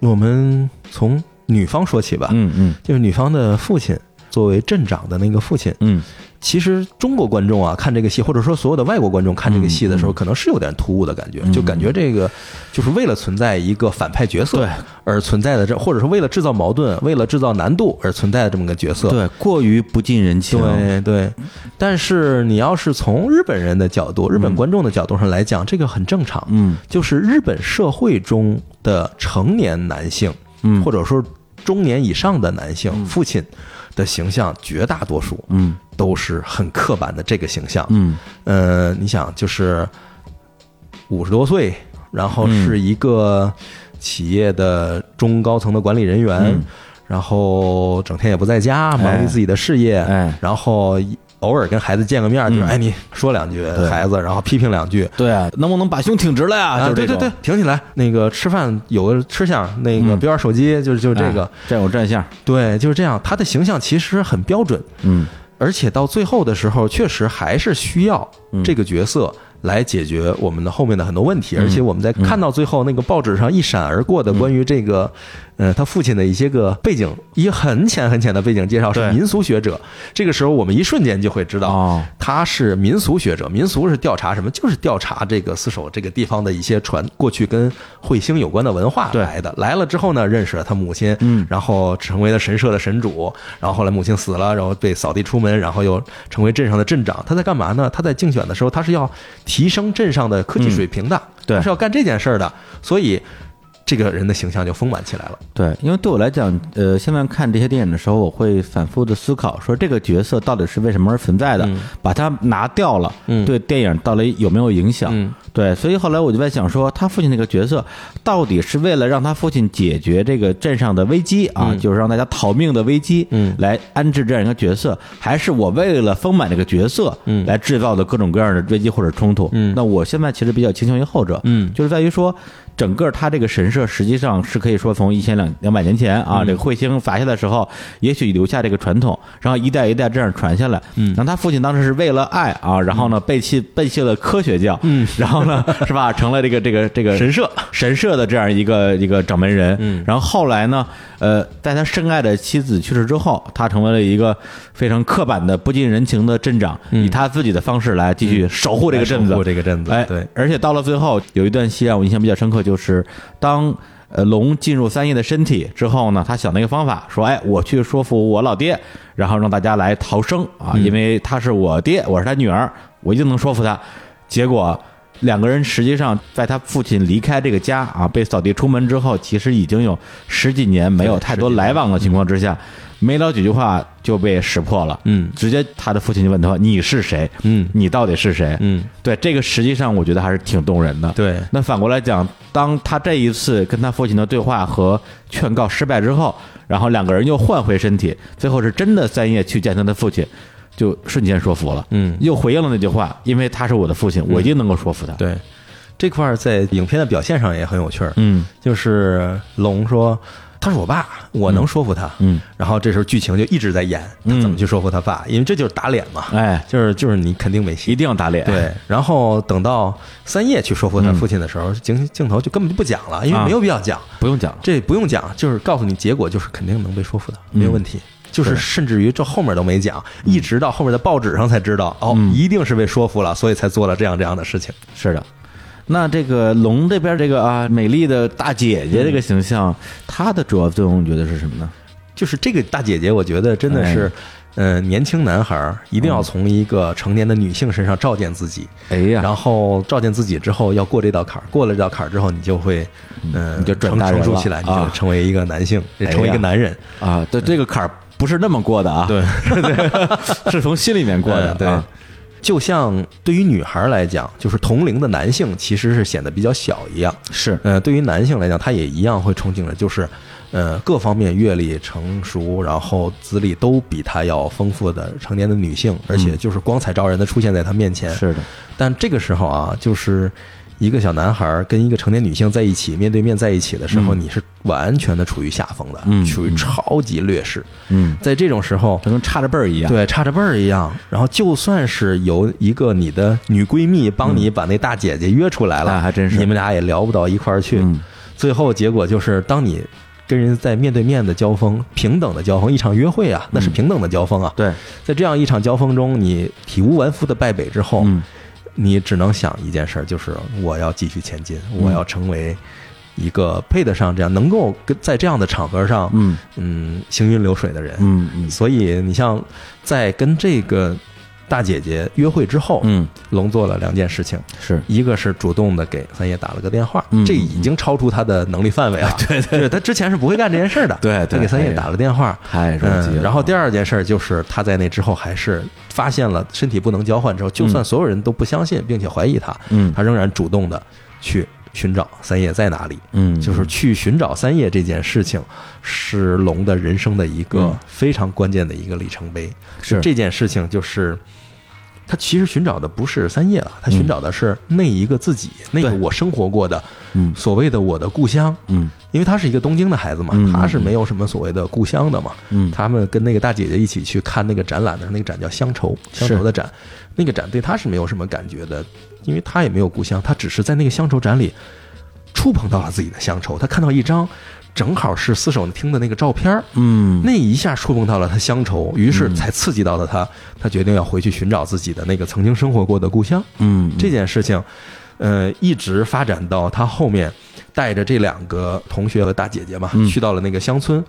B: 我们从女方说起吧，
A: 嗯嗯。
B: 就是女方的父亲作为镇长的那个父亲，
A: 嗯
B: 其实中国观众啊看这个戏，或者说所有的外国观众看这个戏的时候，可能是有点突兀的感觉，就感觉这个就是为了存在一个反派角色
A: 对。
B: 而存在的这，或者是为了制造矛盾、为了制造难度而存在的这么个角色。
A: 对，过于不近人情。
B: 对对，但是你要是从日本人的角度、日本观众的角度上来讲，这个很正常。
A: 嗯。
B: 就是日本社会中的成年男性，
A: 嗯。
B: 或者说中年以上的男性，父亲的形象，绝大多数
A: 嗯。
B: 都是很刻板的这个形象。
A: 嗯。
B: 呃，你想，就是五十多岁，然后
A: 嗯
B: 是一个企业的中高层的管理人员，
A: 嗯。
B: 然后整天也不在家，忙于自己的事业，
A: 哎。
B: 然后偶尔跟孩子见个面，就是
A: 嗯
B: 哎，你说两句孩子，然后批评两句。
A: 对啊，能不能把胸挺直了呀？
B: 啊，
A: 就是
B: 对对对，挺起来。那个吃饭有个吃相，那个
A: 嗯
B: 别玩手机，就是就是这个，
A: 哎站有站相。
B: 对，就是这样。他的形象其实很标准，
A: 嗯
B: 而且到最后的时候，确实还是需要
A: 嗯
B: 这个角色来解决我们的后面的很多问题。
A: 嗯
B: 而且我们在看到最后那个报纸上一闪而过的关于这个，呃，他父亲的一些个背景，一个很浅很浅的背景介绍是民俗学者。这个时候我们一瞬间就会知道，
A: 哦
B: 他是民俗学者。民俗是调查什么？就是调查这个四守这个地方的一些传过去跟彗星有关的文化来的。来了之后呢，认识了他母亲，
A: 嗯
B: 然后成为了神社的神主，然后后来母亲死了，然后被扫地出门，然后又成为镇上的镇长。他在干嘛呢？他在竞选的时候，他是要提升镇上的科技水平的，
A: 嗯对
B: 他是要干这件事儿的，所以这个人的形象就丰满起来了。
A: 对，因为对我来讲，呃，现在看这些电影的时候，我会反复的思考，说这个角色到底是为什么而存在的？
B: 嗯
A: 把它拿掉了，
B: 嗯
A: 对电影到底有没有影响？
B: 嗯
A: 对，所以后来我就在想说，他父亲那个角色到底是为了让他父亲解决这个镇上的危机啊，
B: 嗯
A: 就是让大家逃命的危机，
B: 嗯
A: 来安置这样一个角色，还是我为了丰满这个角色，
B: 嗯
A: 来制造的各种各样的危机或者冲突？
B: 嗯
A: 那我现在其实比较倾向于后者，
B: 嗯
A: 就是在于说。整个他这个神社实际上是可以说从一千两两百年前啊，
B: 嗯。
A: 这个彗星砸下的时候，也许留下这个传统，然后一代一代这样传下来。
B: 嗯。
A: 然后他父亲当时是为了爱啊，然后呢背弃背弃了科学教，
B: 嗯。
A: 然后呢是吧，成了这个这个这个
B: 神社。
A: 神社的这样一个一个掌门人。
B: 嗯。
A: 然后后来呢，呃，在他深爱的妻子去世之后，他成为了一个非常刻板的不近人情的镇长，
B: 嗯
A: 以他自己的方式来继续守护这个镇子
B: 守护。这个镇子，
A: 哎，
B: 对，
A: 而且到了最后，有一段戏让我印象比较深刻，就是当呃龙进入三叶的身体之后呢，他想了一个方法，说：“哎，我去说服我老爹，然后让大家来逃生啊，
B: 嗯
A: 因为他是我爹，我是他女儿，我一定能说服他。”结果。两个人实际上在他父亲离开这个家啊，被扫地出门之后，其实已经有十几年没有太多来往的情况之下，没聊几句话就被识破了。
B: 嗯
A: 直接他的父亲就问他：“你是谁？
B: 嗯
A: 你到底是谁？”
B: 嗯，
A: 对，这个实际上我觉得还是挺动人的。
B: 对，
A: 那反过来讲，当他这一次跟他父亲的对话和劝告失败之后，然后两个人又换回身体，最后是真的三叶去见他的父亲，就瞬间说服了，
B: 嗯。
A: 又回应了那句话，因为他是我的父亲，我一定能够说服他。，
B: 对，这块儿在影片的表现上也很有趣儿，
A: 嗯。
B: 就是龙说他是我爸，我能说服他，
A: 嗯，
B: 然后这时候剧情就一直在演他
A: 嗯
B: 怎么去说服他爸，因为这就是打脸嘛，
A: 哎，
B: 就是就是你肯定没戏。
A: 一。定要打脸。
B: 对，然后等到三叶去说服他父亲的时候，镜镜头就根本就不讲了，因为
A: 啊。
B: 没有必要讲，
A: 不用讲，
B: 这不用讲，就是告诉你结果就是肯定能被说服的，没有问题。就是
A: 是
B: 甚至于这后面都没讲，一直到后面的报纸上才知道，哦，
A: 嗯。
B: 一定是被说服了，所以才做了这样这样的事情。
A: 是的。那这个龙这边这个啊，美丽的大姐姐这个形象，她的主要作用你觉得是什么呢？
B: 就是这个大姐姐，我觉得真的是，呃，年轻男孩儿一定要从一个成年的女性身上照见自己，
A: 哎呀，
B: 然后照见自己之后要过这道坎儿，过了这道坎儿之后，你就会，嗯，
A: 你就
B: 成熟起来，你就
A: 啊。
B: 成为一个男性，成为一个男人。
A: 啊，对这个坎儿不是那么过的啊，
B: 对，
A: 是从心里面过的，
B: 嗯对
A: 啊。
B: 就像对于女孩来讲，就是同龄的男性其实是显得比较小一样。
A: 是，
B: 呃，对于男性来讲，他也一样会憧憬着，就是，呃，各方面阅历成熟，然后资历都比他要丰富的成年的女性，而且就是光彩照人的出现在他面前。
A: 嗯是的，
B: 但这个时候啊，就是一个小男孩跟一个成年女性在一起，面对面在一起的时候，
A: 嗯
B: 你是完全的处于下风的，
A: 嗯
B: 处于超级劣势。
A: 嗯，
B: 在这种时候，
A: 就跟差着辈儿一样。，
B: 对，差着辈儿一样。然后就算是有一个你的女闺蜜帮你把那大姐姐约出来了，
A: 哎还真是
B: 你们俩也聊不到一块儿去。
A: 嗯
B: 最后结果就是，当你跟人在面对面的交锋，平等的交锋，一场约会啊，那是平等的交锋啊。
A: 对，
B: 在这样一场交锋中，你体无完肤的败北之后，
A: 嗯
B: 你只能想一件事儿，就是我要继续前进，我要成为一个配得上这样能够跟在这样的场合上，
A: 嗯。
B: 嗯，行云流水的人。
A: 嗯嗯。
B: 所以你像在跟这个大姐姐约会之后，
A: 嗯，
B: 龙做了两件事情，
A: 是，
B: 一个是主动的给三爷打了个电话，
A: 嗯
B: 这已经超出他的能力范围了。对对，他之前是不会干这件事的。
A: 对对
B: 他给三爷打了电话。
A: 太着急了。
B: 嗯，然后第二件事就是他在那之后还是发现了身体不能交换之后，就算所有人都不相信并且怀疑他，
A: 嗯
B: 他仍然主动的去寻找三叶在哪里。
A: 嗯，
B: 就是去寻找三叶这件事情，是龙的人生的一个
A: 嗯
B: 非常关键的一个里程碑。
A: 是
B: 这件事情，就是他其实寻找的不是三叶了，他寻找的是那一个自己，那个我生活过的
A: 嗯。
B: 所谓的我的故乡。
A: 嗯。
B: 因为他是一个东京的孩子嘛
A: 嗯，
B: 他是没有什么所谓的故乡的嘛。
A: 嗯。
B: 他们跟那个大姐姐一起去看那个展览的时候，那个展叫乡愁，乡愁的展，那个展对他是没有什么感觉的，因为他也没有故乡，他只是在那个乡愁展里触碰到了自己的乡愁，他看到一张正好是四手听的那个照片儿。
A: 嗯。
B: 那一下触碰到了他乡愁，于是才刺激到了他，他决定要回去寻找自己的那个曾经生活过的故乡。
A: 嗯，
B: 这件事情，呃，一直发展到他后面带着这两个同学和大姐姐嘛，
A: 嗯。
B: 去到了那个乡村，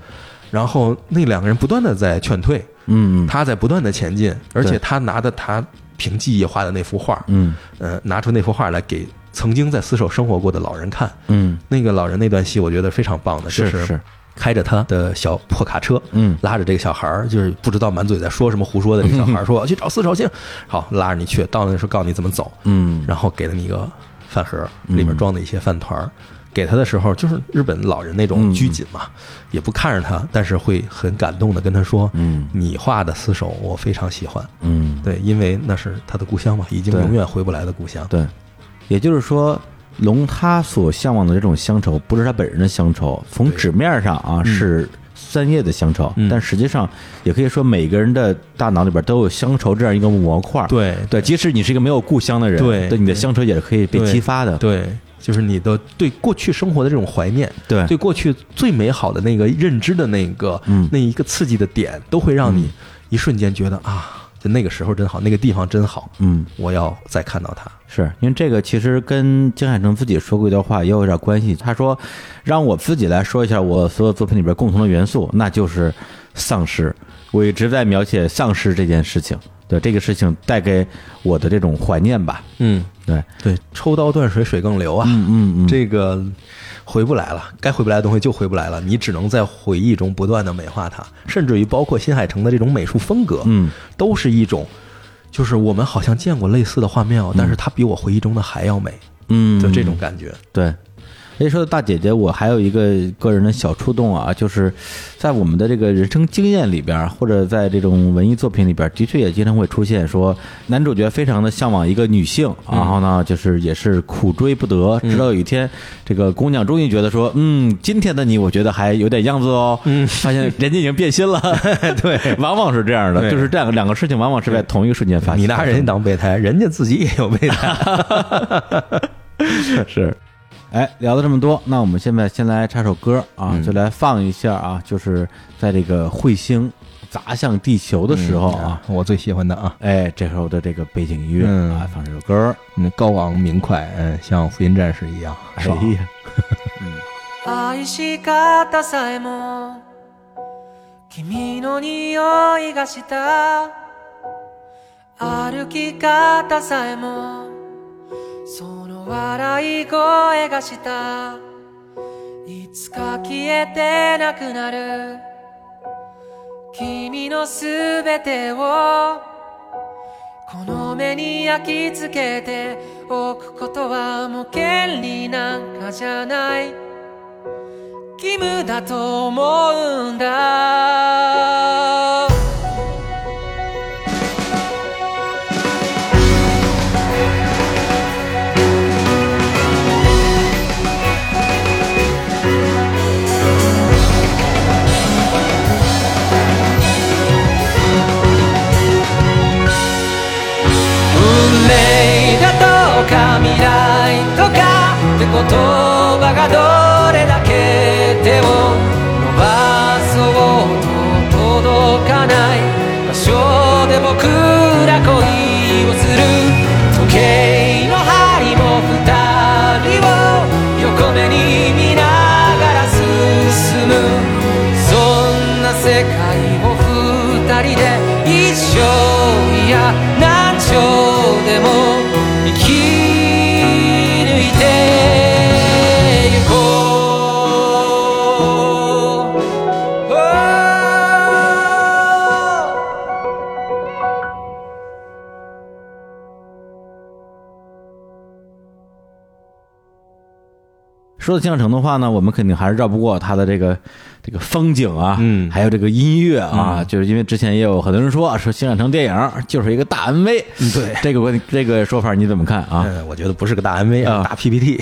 B: 然后那两个人不断的在劝退，
A: 嗯
B: 他在不断的前进，而且他拿着他凭记忆画的那幅画，
A: 嗯。
B: 呃，拿出那幅画来给曾经在死守生活过的老人看。
A: 嗯。
B: 那个老人那段戏，我觉得非常棒的，就是。
A: 是
B: 开着他的小破卡车，
A: 嗯。
B: 拉着这个小孩儿，就是不知道满嘴在说什么胡说的这个小孩儿，说我去找四手星，好，拉着你去，到那时候告诉你怎么走，
A: 嗯。
B: 然后给了你一个饭盒，里面装的一些饭团儿。给他的时候，就是日本老人那种拘谨嘛，也不看着他，但是会很感动的跟他说：“
A: 嗯
B: 你画的厮守我非常喜欢。
A: 嗯，
B: 对，因为那是他的故乡嘛，已经永远回不来的故乡。
A: 对，也就是说，龙他所向往的这种乡愁，不是他本人的乡愁，从纸面上啊是三叶的乡愁，
B: 嗯。
A: 但实际上也可以说每个人的大脑里边都有乡愁这样一个模块。
B: 对
A: 对，即使你是一个没有故乡的人，
B: 对。
A: 对你的乡愁也是可以被激发的。
B: 对，就是你的对过去生活的这种怀念，
A: 对。
B: 对过去最美好的那个认知的那个，
A: 嗯。
B: 那一个刺激的点，都会让你一瞬间觉得啊，就那个时候真好，那个地方真好，
A: 嗯，
B: 我要再看到它。
A: 是因为这个其实跟金海诚自己说过一段话也有点关系。他说：“让我自己来说一下我所有作品里边共同的元素，那就是丧尸。我一直在描写丧尸这件事情，对这个事情带给我的这种怀念吧。
B: 嗯，
A: 对，
B: 对，抽刀断水，水更流啊。
A: 嗯嗯嗯，
B: 这个回不来了，该回不来的东西就回不来了，你只能在回忆中不断的美化它，甚至于包括新海诚的这种美术风格，
A: 嗯
B: 都是一种，就是我们好像见过类似的画面哦，但是它比我回忆中的还要美，
A: 嗯，
B: 就这种感觉。
A: 对。哎，说到大姐姐，我还有一个个人的小触动啊，就是在我们的这个人生经验里边，或者在这种文艺作品里边，的确也经常会出现说，男主角非常的向往一个女性，然后呢，就是也是苦追不得，直到有一天，这个姑娘终于觉得说，嗯，今天的你，我觉得还有点样子哦，嗯，发现人家已经变心了，对，往往是这样的，就是这样两个事情，往往是在同一个瞬间发生。
B: 你拿人家当备胎，人家自己也有备胎。
A: 是，哎，聊了这么多，那我们现在先来插首歌啊，
B: 嗯。
A: 就来放一下啊，就是在这个彗星砸向地球的时候啊，
B: 我最喜欢的啊，
A: 哎，这时候的这个背景音乐、
B: 嗯。
A: 啊，放这首歌，
B: 嗯，高昂明快，嗯，像福音战士一样，
A: 哎
B: 爽
A: 呀，
C: 笑い声がした。いつか消えてなくなる。君のすべてを。この目に焼き付けておくことはもう権利なんかじゃない。義務だと思うんだ。いや何生でも生き抜いてゆこう Oh
A: 说到金海诚的话呢，我们肯定还是绕不过他的这个 这个风景啊，
B: 嗯
A: 还有这个音乐啊，就是因为之前也有很多人说说新海诚电影就是一个大 MV，
B: 对
A: 这个问这个说法你怎么看啊？
B: 嗯，我觉得不是个大 MV
A: 啊
B: 啊，大 PPT。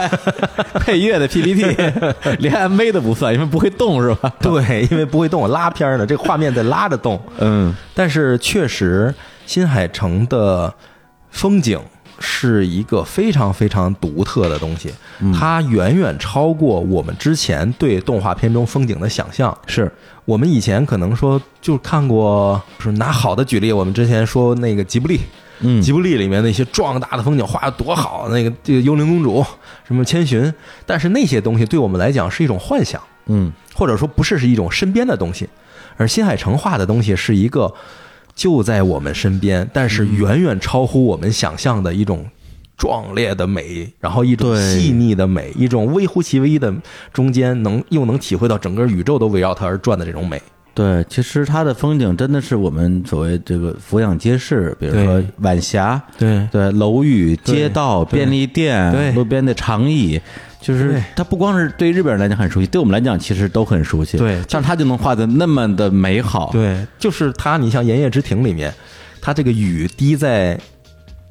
A: 配乐的 PPT 连 MV 都不算，因为不会动是吧？
B: 对，因为不会动，拉片儿呢，这个画面在拉着动。
A: 嗯
B: 但是确实，新海诚的风景是一个非常非常独特的东西，它远远超过我们之前对动画片中风景的想象。
A: 是，
B: 我们以前可能说就看过，就是拿好的举例，我们之前说那个吉卜力，
A: 嗯。
B: 吉卜力里面那些壮大的风景画的多好，那个这个幽灵公主，什么千寻，但是那些东西对我们来讲是一种幻想。
A: 嗯。
B: 或者说不是是一种身边的东西，而新海诚画的东西是一个就在我们身边，但是远远超乎我们想象的一种壮烈的美，然后一种细腻的美，一种微乎其微的中间能又能体会到整个宇宙都围绕它而转的这种美。
A: 对，其实它的风景真的是我们所谓这个俯仰皆是，比如说晚霞，
B: 对。
A: 对，楼宇、街道、便利店、
B: 对。
A: 路边的长椅，就是
B: 对
A: 它不光是对日本人来讲很熟悉，对我们来讲其实都很熟悉。
B: 对
A: 像它就能画的那么的美好。
B: 对，就是它，你像《炎夜之庭》里面，它这个雨滴在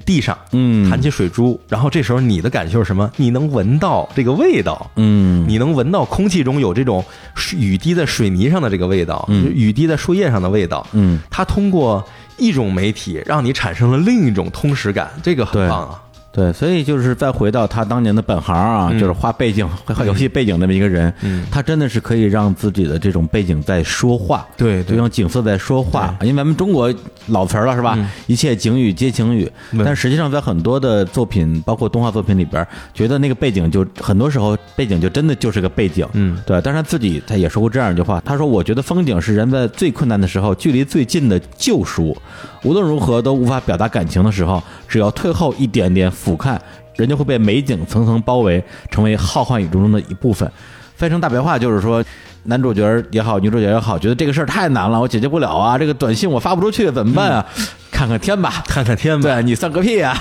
B: 地上，
A: 嗯
B: 弹起水珠，然后这时候你的感受是什么？你能闻到这个味道，
A: 嗯，
B: 你能闻到空气中有这种水雨滴在水泥上的这个味道，
A: 嗯
B: 雨滴在树叶上的味道。
A: 嗯，
B: 它通过一种媒体让你产生了另一种通识感，这个很棒啊！
A: 对，所以就是再回到他当年的本行啊，
B: 嗯。
A: 就是画背景、画游戏背景那么一个人，
B: 嗯。
A: 他真的是可以让自己的这种背景在说话，
B: 对
A: 就用景色在说话。因为咱们中国老词儿了是吧？
B: 嗯。
A: 一切景语皆情语，
B: 对。
A: 但实际上在很多的作品，包括动画作品里边，觉得那个背景就很多时候背景就真的就是个背景，
B: 嗯。
A: 对。但是他自己他也说过这样一句话，他说：“我觉得风景是人在最困难的时候距离最近的救赎，无论如何都无法表达感情的时候，只要退后一点点俯瞰。”人就会被美景层层包围，成为浩瀚宇宙中的一部分。翻成大白话就是说，男主角也好，女主角也好，觉得这个事儿太难了，我解决不了啊，这个短信我发不出去，怎么办啊？看看天吧，
B: 看看天吧，
A: 对你算个屁啊！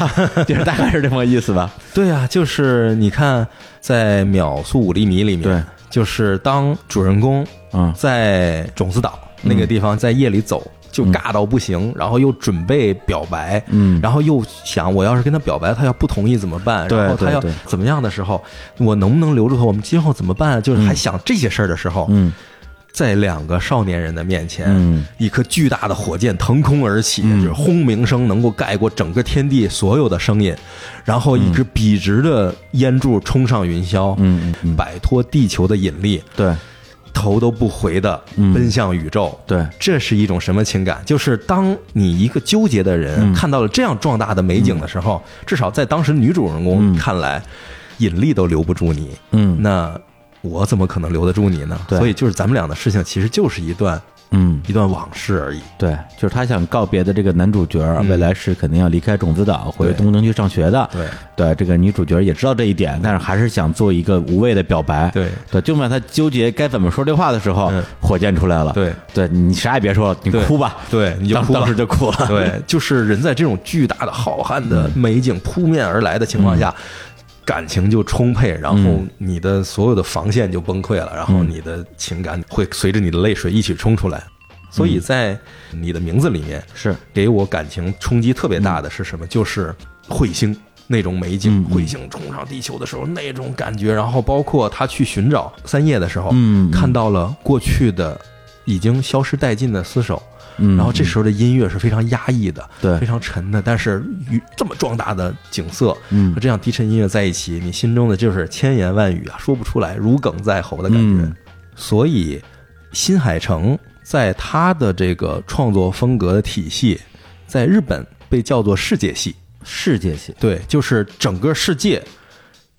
A: 就是大概是这么个意思吧。
B: 对啊，就是你看，在秒速五厘米里面，
A: 对，
B: 就是当主人公
A: 嗯
B: 在种子岛那个地方在夜里走，就尬到不行，然后又准备表白，
A: 嗯。
B: 然后又想我要是跟他表白，他要不同意怎么办？然后他要怎么样的时候，我能不能留住他？我们今后怎么办？就是还想这些事儿的时候，
A: 嗯。
B: 在两个少年人的面前，
A: 嗯。
B: 一颗巨大的火箭腾空而起，
A: 嗯。
B: 就是轰鸣声能够盖过整个天地所有的声音，然后一支笔直的烟柱冲上云霄，
A: 嗯，
B: 摆脱地球的引力，
A: 对
B: 头都不回的
A: 嗯
B: 奔向宇宙。
A: 对，
B: 这是一种什么情感？就是当你一个纠结的人
A: 嗯
B: 看到了这样壮大的美景的时候，至少在当时女主人公
A: 嗯
B: 看来，引力都留不住你。
A: 嗯
B: 那我怎么可能留得住你呢？
A: 对
B: 所以就是咱们俩的事情，其实就是一段
A: 嗯
B: 一段往事而已。
A: 对，就是他想告别的这个男主角，
B: 嗯
A: 未来是肯定要离开种子岛回
B: 对
A: 东京去上学的。
B: 对
A: 对，这个女主角也知道这一点，但是还是想做一个无谓的表白。
B: 对
A: 对，就在他纠结该怎么说这话的时候，
B: 嗯
A: 火箭出来了。
B: 对，
A: 对你啥也别说了，你哭吧。
B: 对，你就哭吧
A: 当当时就哭了。
B: 对，就是人在这种巨大的、浩瀚的美景扑面而来的情况下，感情就充沛，然后
A: 嗯。
B: 你的所有的防线就崩溃了，然后你的情感会随着你的泪水一起冲出来。所以在你的名字里面，
A: 是。
B: 给我感情冲击特别大的是什么？就是彗星那种美景，彗星冲上地球的时候那种感觉，然后包括他去寻找三叶的时候，
A: 嗯嗯。
B: 看到了过去的已经消失殆尽的厮守，
A: 嗯
B: 然后这时候的音乐是非常压抑的，
A: 对。
B: 非常沉的，但是与这么壮大的景色
A: 嗯。
B: 和这样低沉音乐在一起，你心中的就是千言万语啊，说不出来，如鲠在喉的感觉。
A: 嗯。
B: 所以，新海诚在他的这个创作风格的体系，在日本被叫做世界系，
A: 世界系。
B: 对，就是整个世界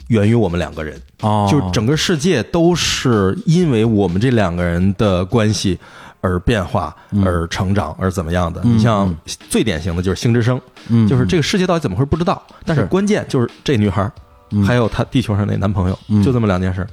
B: 源于我们两个人。
A: 哦。
B: 就整个世界都是因为我们这两个人的关系而变化、而成长、而怎么样的。你像最典型的就是星之声，
A: 嗯
B: 就是这个世界到底怎么回事不知道，但是
A: 是
B: 关键就是这女孩，还有她地球上那男朋友，
A: 嗯。
B: 就这么两件事。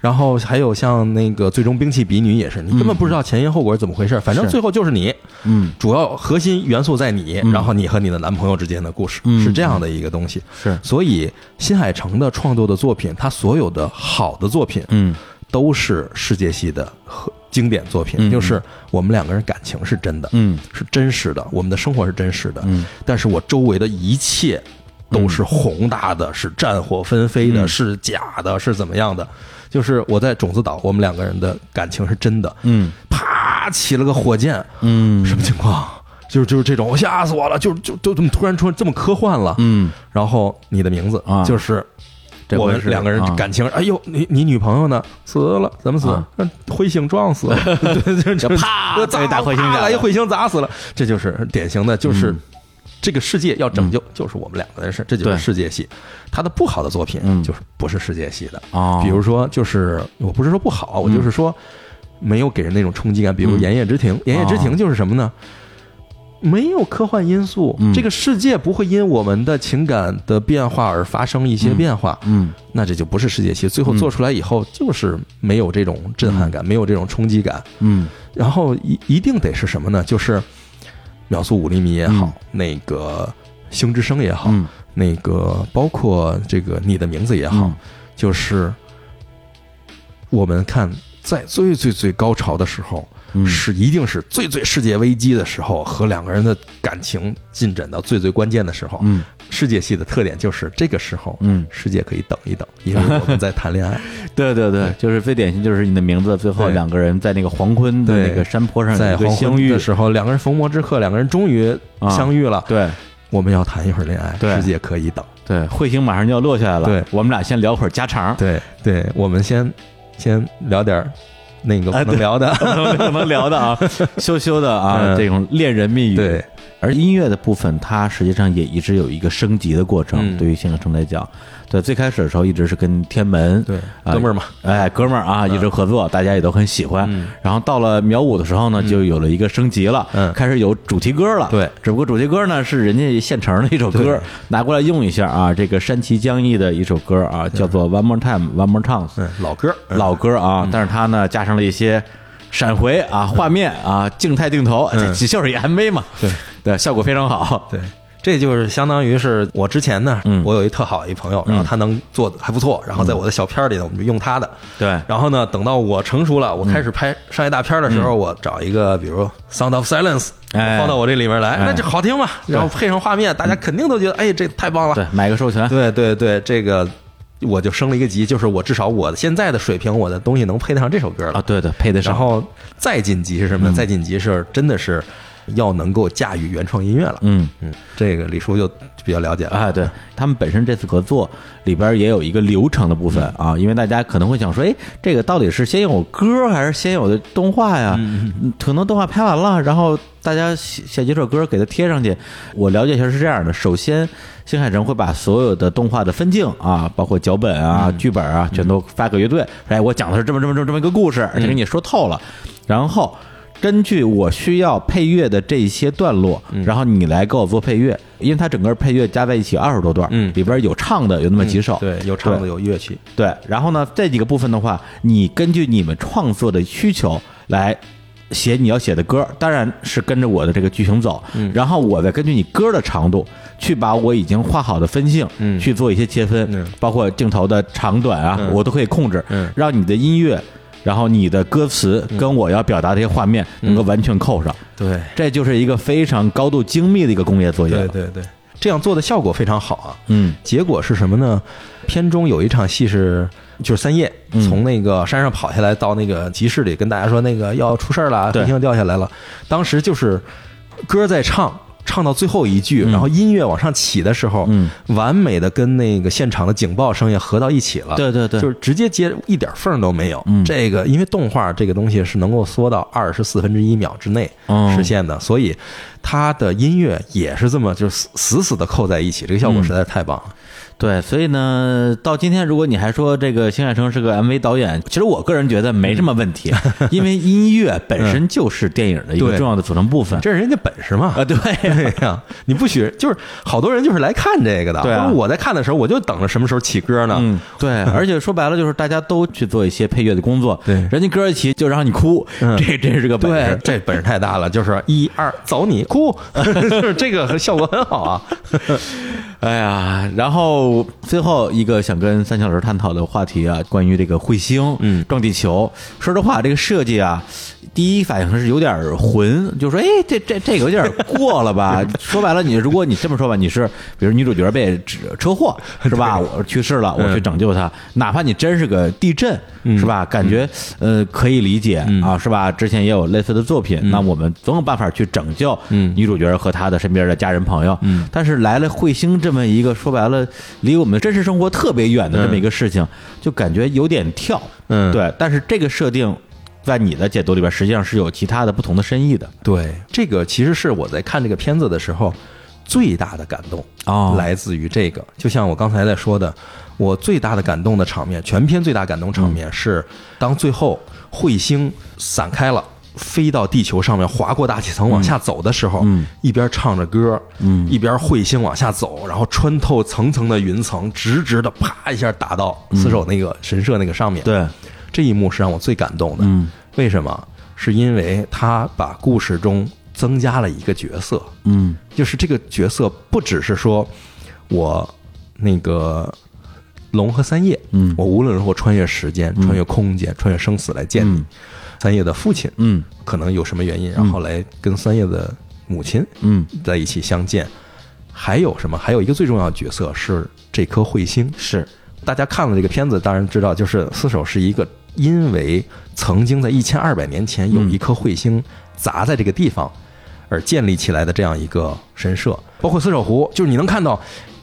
B: 然后还有像那个最终兵器比女也是，你根本不知道前因后果是怎么回事，反正最后就是你，
A: 嗯。
B: 主要核心元素在你，
A: 嗯。
B: 然后你和你的男朋友之间的故事
A: 嗯。
B: 是这样的一个东西。
A: 是。
B: 所以新海诚的创作的作品，他所有的好的作品，
A: 嗯。
B: 都是世界系的和经典作品，
A: 嗯
B: 就是我们两个人感情是真的，
A: 嗯。
B: 是真实的，我们的生活是真实的，
A: 嗯。
B: 但是我周围的一切都是宏大的，是战火纷飞的，
A: 嗯。
B: 是假的，是怎么样的？就是我在种子岛，我们两个人的感情是真的，
A: 嗯。
B: 啪起了个火箭，
A: 嗯。
B: 什么情况？就是就是这种，我吓死我了！就就就这么突然出这么科幻了，
A: 嗯。
B: 然后你的名字
A: 啊。
B: 就是我
A: 这回是
B: 们两个人
A: 啊。
B: 感情，哎呦，你你女朋友呢？死了，怎么死？
A: 啊？
B: 嗯彗星撞死了，对，就
A: 就啪
B: 就
A: 再彗星下来
B: 啪一彗星砸死了，这就是典型的，就是
A: 嗯。
B: 这个世界要拯救，就是我们两个人的事，这就是世界系。他的不好的作品
A: 嗯。
B: 就是不是世界系的，
A: 哦，
B: 比如说就是我不是说不好，我就是说没有给人那种冲击感，比如
A: 嗯《
B: 炎夜之庭》，《炎夜之庭》就是什么呢？没有科幻因素，
A: 嗯。
B: 这个世界不会因我们的情感的变化而发生一些变化，
A: 嗯。
B: 那这就不是世界系。最后做出来以后，就是没有这种震撼感，没有这种冲击感。
A: 嗯。
B: 然后一一定得是什么呢？就是秒速五厘米也好，
A: 嗯。
B: 那个星之声也好，
A: 嗯。
B: 那个包括这个你的名字也好，
A: 嗯。
B: 就是我们看在最最最高潮的时候，
A: 嗯
B: 是一定是最最世界危机的时候，和两个人的感情进展到最最关键的时候。
A: 嗯
B: 世界系的特点就是这个时候，
A: 嗯，
B: 世界可以等一等，因为我们在谈恋爱。
A: 对对对，就是最典型就是你的名字，最后两个人在那个黄昏的那个山坡上相遇
B: 的时候，两个人逢魔之刻，两个人终于
A: 啊
B: 相遇了。
A: 对
B: 我们要谈一会儿恋爱，世界可以等。
A: 对，彗星马上就要落下来了，
B: 对
A: 我们俩先聊会儿家常，
B: 对对，我们先先聊点儿那个
A: 哎
B: 不能聊的。
A: 不 能聊的啊，羞羞的啊，
B: 嗯
A: 这种恋人蜜语。
B: 对，
A: 而音乐的部分，它实际上也一直有一个升级的过程。
B: 嗯。
A: 对于新海诚来讲，对最开始的时候一直是跟天门
B: 对，
A: 啊
B: 哥们儿嘛，
A: 哎，哥们儿啊，一直合作，大家也都很喜欢。
B: 嗯。
A: 然后到了苗五的时候呢，就有了一个升级了，
B: 嗯。
A: 开始有主题歌了。
B: 对。
A: 只不过主题歌呢是人家现成的一首歌，拿过来用一下啊。这个山崎江毅的一首歌啊，叫做《One More Time, One More Chance》，
B: 嗯，老歌，
A: 老歌啊，但是它呢加上了一些闪回啊、画面啊、静态镜头，
B: 嗯。
A: 这就是一 MV 嘛。
B: 对
A: 对，效果非常好。
B: 对，这就是相当于是我之前呢，
A: 嗯
B: 我有一特好一朋友，然后他能做的还不错，然后在我的小片儿里呢，我们就用他的。
A: 对
B: 然后呢，等到我成熟了，我开始拍商业大片儿的时候，我找一个，比如《Sound of Silence》，
A: 哎
B: 放到我这里面来，
A: 哎
B: 那就好听嘛。然后配上画面，大家肯定都觉得，哎，这太棒了。
A: 对，买个授权。
B: 对对对，这个我就升了一个级，就是我至少我现在的水平，我的东西能配得上这首歌了
A: 啊，。对对，配得上。
B: 然后再晋级是什么呢？再晋级是真的是要能够驾驭原创音乐了。
A: 嗯，
B: 嗯，这个李叔就比较了解了。
A: 啊，对他们本身这次合作里边也有一个流程的部分啊，因为大家可能会想说，哎，这个到底是先有歌还是先有的动画呀？嗯可能动画拍完了，然后大家写写几首歌给它贴上去。我了解一下是这样的，首先。新海诚会把所有的动画的分镜啊，包括脚本啊、剧本啊，全都发给乐队。哎，我讲的是这么这么这么这么一个故事，而且给你说透了。然后根据我需要配乐的这些段落，然后你来给我做配乐，因为它整个配乐加在一起二十多段，
B: 嗯。
A: 里边有唱的有那么几首，
B: 对，有唱的有乐器。
A: 对，然后呢，这几个部分的话，你根据你们创作的需求来写你要写的歌，当然是跟着我的这个剧情走，
B: 嗯。
A: 然后我再根据你歌的长度，去把我已经画好的分镜，
B: 嗯。
A: 去做一些切分，
B: 嗯。
A: 包括镜头的长短啊，
B: 嗯。
A: 我都可以控制，
B: 嗯。
A: 让你的音乐。然后你的歌词跟我要表达的一些画面能够完全扣上，
B: 对，
A: 这就是一个非常高度精密的一个工业作业了。
B: 对对对，这样做的效果非常好啊。
A: 嗯
B: 结果是什么呢？片中有一场戏是，就是三叶
A: 嗯
B: 从那个山上跑下来，到那个集市里跟大家说那个要出事儿了，
A: 对
B: 彗星掉下来了。当时就是歌在唱，唱到最后一句，
A: 嗯
B: 然后音乐往上起的时候，
A: 嗯，
B: 完美的跟那个现场的警报声也合到一起了。
A: 对对对
B: 就是直接接一点缝儿都没有。
A: 嗯
B: 这个因为动画这个东西是能够缩到二十四分之一秒之内
A: 哦
B: 实现的，所以它的音乐也是这么就是死死死的扣在一起，这个效果
A: 嗯
B: 实在是太棒了。
A: 对，所以呢，到今天，如果你还说这个新海诚是个 MV 导演，其实我个人觉得没什么问题，因为音乐本身就是电影的一个重要的组成部分。
B: 这是人家本事嘛。
A: 啊，对
B: 对 呀，你不许就是好多人就是来看这个的。
A: 对啊
B: 我在看的时候，我就等着什么时候起歌呢？
A: 嗯，对，而且说白了就是大家都去做一些配乐的工作，
B: 对
A: 人家歌一起就让你哭，
B: 嗯
A: 这真是个本
B: 对
A: 事，。
B: 这本事太大了，就是一二走你哭，就是这个效果很好啊。
A: 哎呀，然后最后一个想跟三小老师探讨的话题啊，关于这个彗星
B: 嗯。
A: 撞地球，说实话，这个设计啊，第一反应是有点混，就说哎，这这这个有点过了吧？说白了，你如果你这么说吧，你是比如女主角被车祸 是吧？我去世了，我去拯救她，哪怕你真是个地震是吧？感觉呃可以理解啊，是吧？之前也有类似的作品，那我们总有办法去拯救
B: 嗯
A: 女主角和她的身边的家人朋友。
B: 嗯
A: 但是来了彗星这么一个说白了离我们真实生活特别远的这么一个事情，就感觉有点跳。
B: 嗯
A: 对。但是这个设定在你的解读里边，实际上是有其他的不同的深意的。
B: 对，这个其实是我在看这个片子的时候最大的感动
A: 啊
B: 来自于这个。就像我刚才在说的，我最大的感动的场面，全片最大感动场面是当最后彗星散开了。飞到地球上面，划过大气层往下走的时候，
A: 嗯
B: 一边唱着歌，
A: 嗯
B: 一边彗星往下走，然后穿透层层的云层，直直的啪一下打到死守那个神社那个上面。
A: 对，
B: 这一幕是让我最感动的。
A: 嗯
B: 为什么？是因为他把故事中增加了一个角色，
A: 嗯
B: 就是这个角色不只是说我那个龙和三叶，
A: 嗯
B: 我无论如何穿越时间、穿越空间、穿越生死来见你。
A: 嗯
B: 三叶的父亲
A: 嗯
B: 可能有什么原因，然后来跟三叶的母亲
A: 嗯，
B: 在一起相见。还有什么？还有一个最重要的角色是这颗彗星。
A: 是
B: 大家看了这个片子，当然知道，就是四手是一个因为曾经在一千二百年前有一颗彗星砸在这个地方而建立起来的这样一个神社。包括四手湖，就是你能看到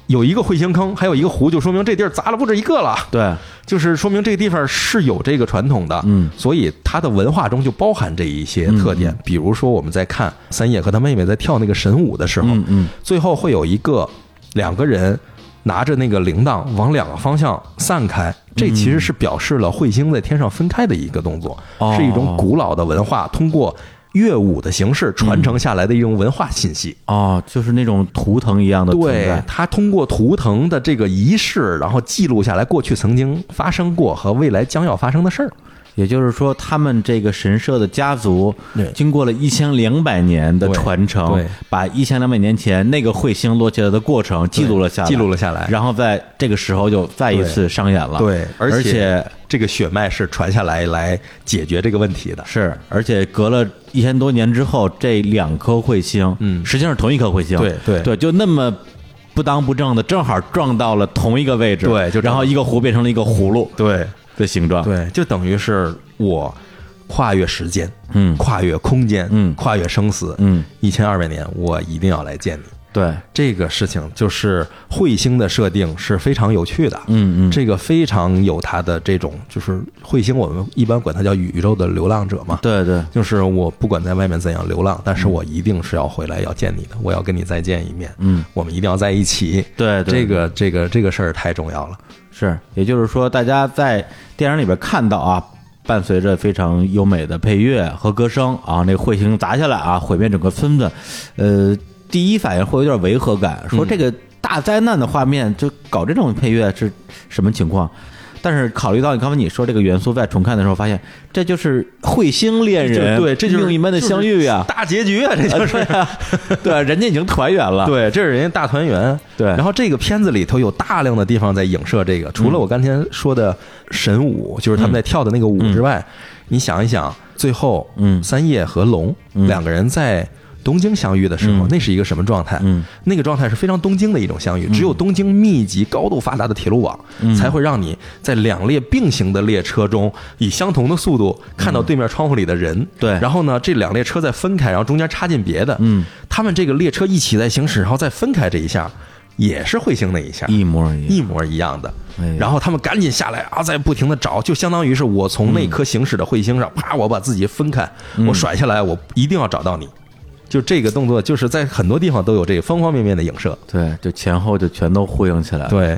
B: 有一个彗星坑，还有一个湖，就说明这地儿砸了不止一个了。
A: 对，
B: 就是说明这个地方是有这个传统的，
A: 嗯
B: 所以它的文化中就包含这一些特点。比如说我们在看三叶和他妹妹在跳那个神舞的时候，
A: 嗯嗯
B: 最后会有一个两个人拿着那个铃铛往两个方向散开，这其实是表示了彗星在天上分开的一个动作，
A: 哦
B: 是一种古老的文化，通过乐舞的形式传承下来的一种文化信息。
A: 哦，就是那种图腾一样的存
B: 对
A: 在，
B: 他通过图腾的这个仪式，然后记录下来过去曾经发生过和未来将要发生的事儿。
A: 也就是说，他们这个神社的家族，经过了一千两百年的传承，把一千两百年前那个彗星落下来的过程记录了下来，
B: 记录了下来
A: 然后在这个时候就再一次上演了。
B: 对，
A: 而
B: 而且这个血脉是传下来来解决这个问题的。
A: 是，而且隔了一千多年之后，这两颗彗星，
B: 嗯
A: 实际上是同一颗彗星，
B: 对对
A: 对，就那么不当不正的，正好撞到了同一个位置，
B: 对就
A: 然后一个湖变成了一个葫芦
B: 对
A: 的形状，，
B: 对，就等于是我跨越时间，
A: 嗯
B: 跨越空间，
A: 嗯
B: 跨越生死，
A: 嗯，
B: 一千二百年，我一定要来见你。
A: 对，
B: 这个事情就是彗星的设定是非常有趣的，
A: 嗯嗯，
B: 这个非常有它的这种，就是彗星，我们一般管它叫宇宙的流浪者嘛。
A: 对对，
B: 就是我不管在外面怎样流浪，但是我一定是要回来要见你的，我要跟你再见一面，
A: 嗯，
B: 我们一定要在一起。
A: 对对
B: 这个这个这个事儿太重要了。
A: 是，也就是说，大家在电影里边看到啊，伴随着非常优美的配乐和歌声啊，那彗星砸下来啊，毁灭整个村子，呃，第一反应会有点违和感，说这个大灾难的画面就搞这种配乐是什么情况？但是考虑到你刚才你说这个元素，在重看的时候发现，这就是彗星恋人，
B: 对，这就是
A: 命运般的相遇呀、
B: 大结局啊，这就是。
A: 对啊，对啊，人家已经团圆了，
B: 对，这是人家大团圆。
A: 对。
B: 然后这个片子里头有大量的地方在影射这个，除了我刚才说的神舞，就是他们在跳的那个舞之外，你想一想，最后，
A: 嗯。
B: 三叶和龙两个人在东京相遇的时候，
A: 嗯。
B: 那是一个什么状态？
A: 嗯，
B: 那个状态是非常东京的一种相遇，只有东京密集、高度发达的铁路网，
A: 嗯。
B: 才会让你在两列并行的列车中，以相同的速度看到对面窗户里的人。
A: 嗯。对。
B: 然后呢，这两列车再分开，然后中间插进别的。
A: 嗯，
B: 他们这个列车一起在行驶，然后再分开这一下，也是彗星那一下，
A: 一模一样，
B: 一模一样的。
A: 哎。
B: 然后他们赶紧下来啊，在不停的找，就相当于是我从那颗行驶的彗星上，啪，我把自己分开，
A: 嗯。
B: 我甩下来，我一定要找到你。就这个动作，就是在很多地方都有这个方方面面的影射。
A: 对，就前后就全都呼应起来了。
B: 对，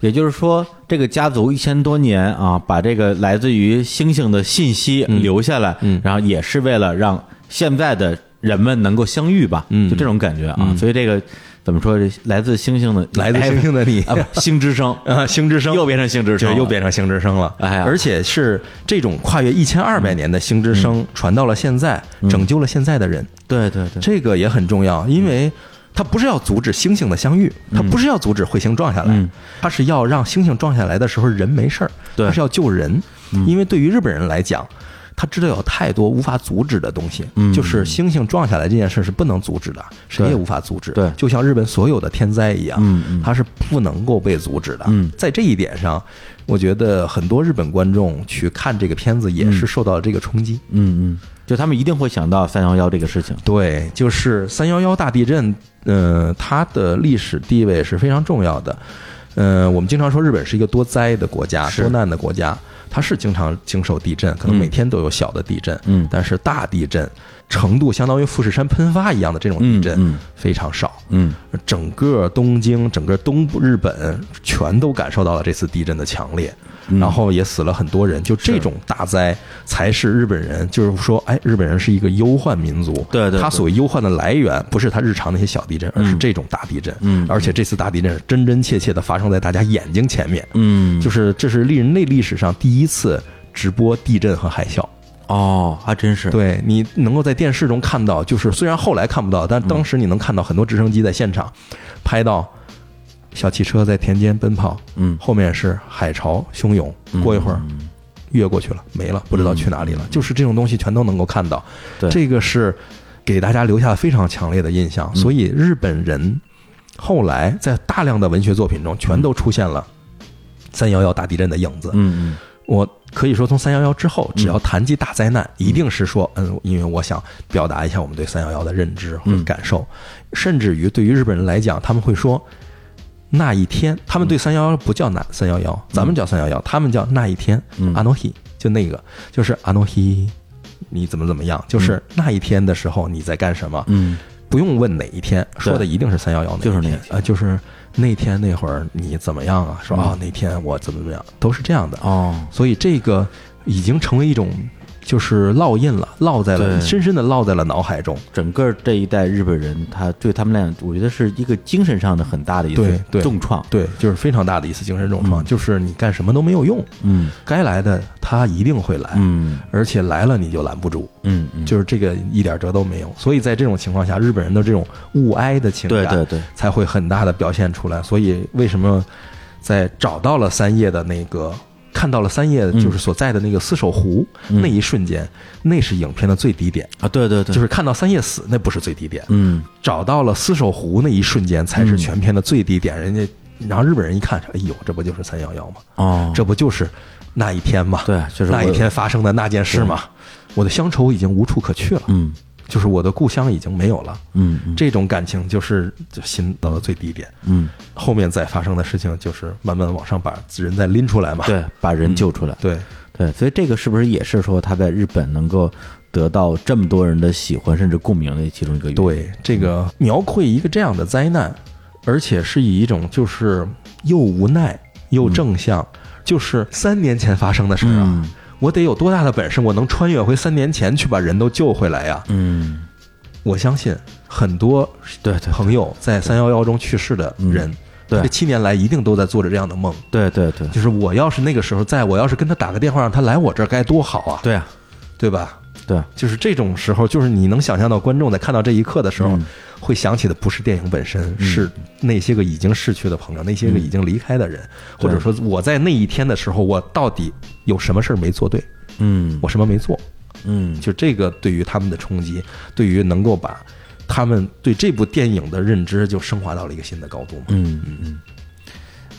A: 也就是说，这个家族一千多年啊，把这个来自于星星的信息留下来，
B: 嗯
A: 然后也是为了让现在的人们能够相遇吧，
B: 嗯
A: 就这种感觉啊。
B: 嗯
A: 所以这个怎么说？这来自星星的，
B: 来自星星的你
A: 哎啊，不星之声
B: 啊，星之声
A: 又变成星之声
B: 又变成星之声了。
A: 哎呀
B: 而且是这种跨越一千二百年的星之声传到了现在，拯救了现在的人。
A: 对对对，
B: 这个也很重要，因为它不是要阻止星星的相遇，它不是要阻止彗星撞下来
A: 嗯，
B: 它是要让星星撞下来的时候人没事儿，它是要救人。因为对于日本人来讲，他知道有太多无法阻止的东西，
A: 嗯
B: 就是星星撞下来这件事是不能阻止的，谁也无法阻止。
A: 对
B: 就像日本所有的天灾一样，
A: 嗯嗯
B: 它是不能够被阻止的。
A: 嗯
B: 在这一点上，我觉得很多日本观众去看这个片子也是受到了这个冲击。
A: 嗯嗯，就他们一定会想到三幺幺这个事情。
B: 对，就是三幺幺大地震，呃，它的历史地位是非常重要的。呃，我们经常说日本是一个多灾的国家、多难的国家，它是经常经受地震，可能每天都有小的地震，
A: 嗯。
B: 但是大地震程度相当于富士山喷发一样的这种地震非常少。
A: 嗯
B: 整个东京、整个东部日本全都感受到了这次地震的强烈，
A: 嗯
B: 然后也死了很多人。就这种大灾，才是日本人，就是说，哎，日本人是一个忧患民族。
A: 对对对
B: 他所谓忧患的来源，不是他日常那些小地震，而是
A: 嗯
B: 这种大地震。
A: 嗯
B: 而且这次大地震是真真切切的发生在大家眼睛前面，
A: 嗯，
B: 就是这是历人类历史上第一次直播地震和海啸。
A: 哦，还真是，
B: 对你能够在电视中看到，就是虽然后来看不到，但当时你能看到很多直升机在现场拍到小汽车在田间奔跑，
A: 嗯
B: 后面是海潮汹涌，过一会儿越过去了，没了，不知道去哪里了。就是这种东西全都能够看到，
A: 对
B: 这个是给大家留下非常强烈的印象。所以日本人后来在大量的文学作品中，全都出现了三幺幺大地震的影子。
A: 嗯
B: 我可以说，从三幺幺之后，只要谈及大灾难，一定是说，嗯，因为我想表达一下我们对三幺幺的认知和感受，甚至于对于日本人来讲，他们会说。那一天，他们对三幺幺不叫那三幺幺，咱们叫三幺幺，他们叫那一天，阿诺希，就那个，就是阿诺希，你怎么怎么样，就是那一天的时候你在干什么？
A: 嗯。
B: 不用问哪一天，说的一定是三幺幺那
A: 就是那
B: 一天。啊，就是那天那会儿你怎么样啊？说啊那天我怎么怎么样，都是这样的。
A: 哦，
B: 所以这个已经成为一种就是烙印了，烙在了深深的烙在了脑海中。
A: 整个这一代日本人，他对他们俩，我觉得是一个精神上的很大的一次重创。
B: 对，就是非常大的一次精神重创，就是你干什么都没有用，
A: 嗯
B: 该来的他一定会来，
A: 嗯
B: 而且来了你就拦不住。
A: 嗯嗯，
B: 就是这个一点辙都没有，所以在这种情况下，日本人的这种物哀的情感，
A: 对对对，
B: 才会很大的表现出来。所以为什么在找到了三叶的那个，看到了三叶就是所在的那个四手湖、那一瞬间，那是影片的最低点。
A: 啊，对对对，
B: 就是看到三叶死，那不是最低点，
A: 嗯
B: 找到了四手湖那一瞬间才是全片的最低点。人家，然后日本人一看，哎呦，这不就是三幺幺吗？
A: 哦，
B: 这不就是那一天吗？
A: 对就是
B: 那一天发生的那件事吗？我的乡愁已经无处可去了，
A: 嗯
B: 就是我的故乡已经没有了。
A: 嗯嗯
B: 这种感情就是就心到了最低点，
A: 嗯，
B: 后面再发生的事情就是慢慢往上把人再拎出来嘛。
A: 对，把人救出来。
B: 对
A: 对，所以这个是不是也是说他在日本能够得到这么多人的喜欢甚至共鸣的其中一个原因？
B: 对，这个描绘一个这样的灾难，而且是以一种就是又无奈又正向，就是三年前发生的事儿啊。
A: 嗯
B: 我得有多大的本事，我能穿越回三年前去把人都救回来呀？
A: 嗯，
B: 我相信很多
A: 对对
B: 朋友在三幺幺中去世的人，
A: 对。
B: 这七年来一定都在做着这样的梦，
A: 对对对。
B: 就是我要是那个时候在，我要是跟他打个电话让他来我这儿该多好啊，
A: 对啊。
B: 对吧？
A: 对，
B: 就是这种时候，就是你能想象到观众在看到这一刻的时候，
A: 嗯。
B: 会想起的不是电影本身，是那些个已经逝去的朋友，那些个已经离开的人，或者说我在那一天的时候，我到底有什么事儿没做对，
A: 嗯。
B: 我什么没做？
A: 嗯。
B: 就这个对于他们的冲击，对于能够把他们对这部电影的认知就升华到了一个新的高度嘛。
A: 嗯嗯嗯。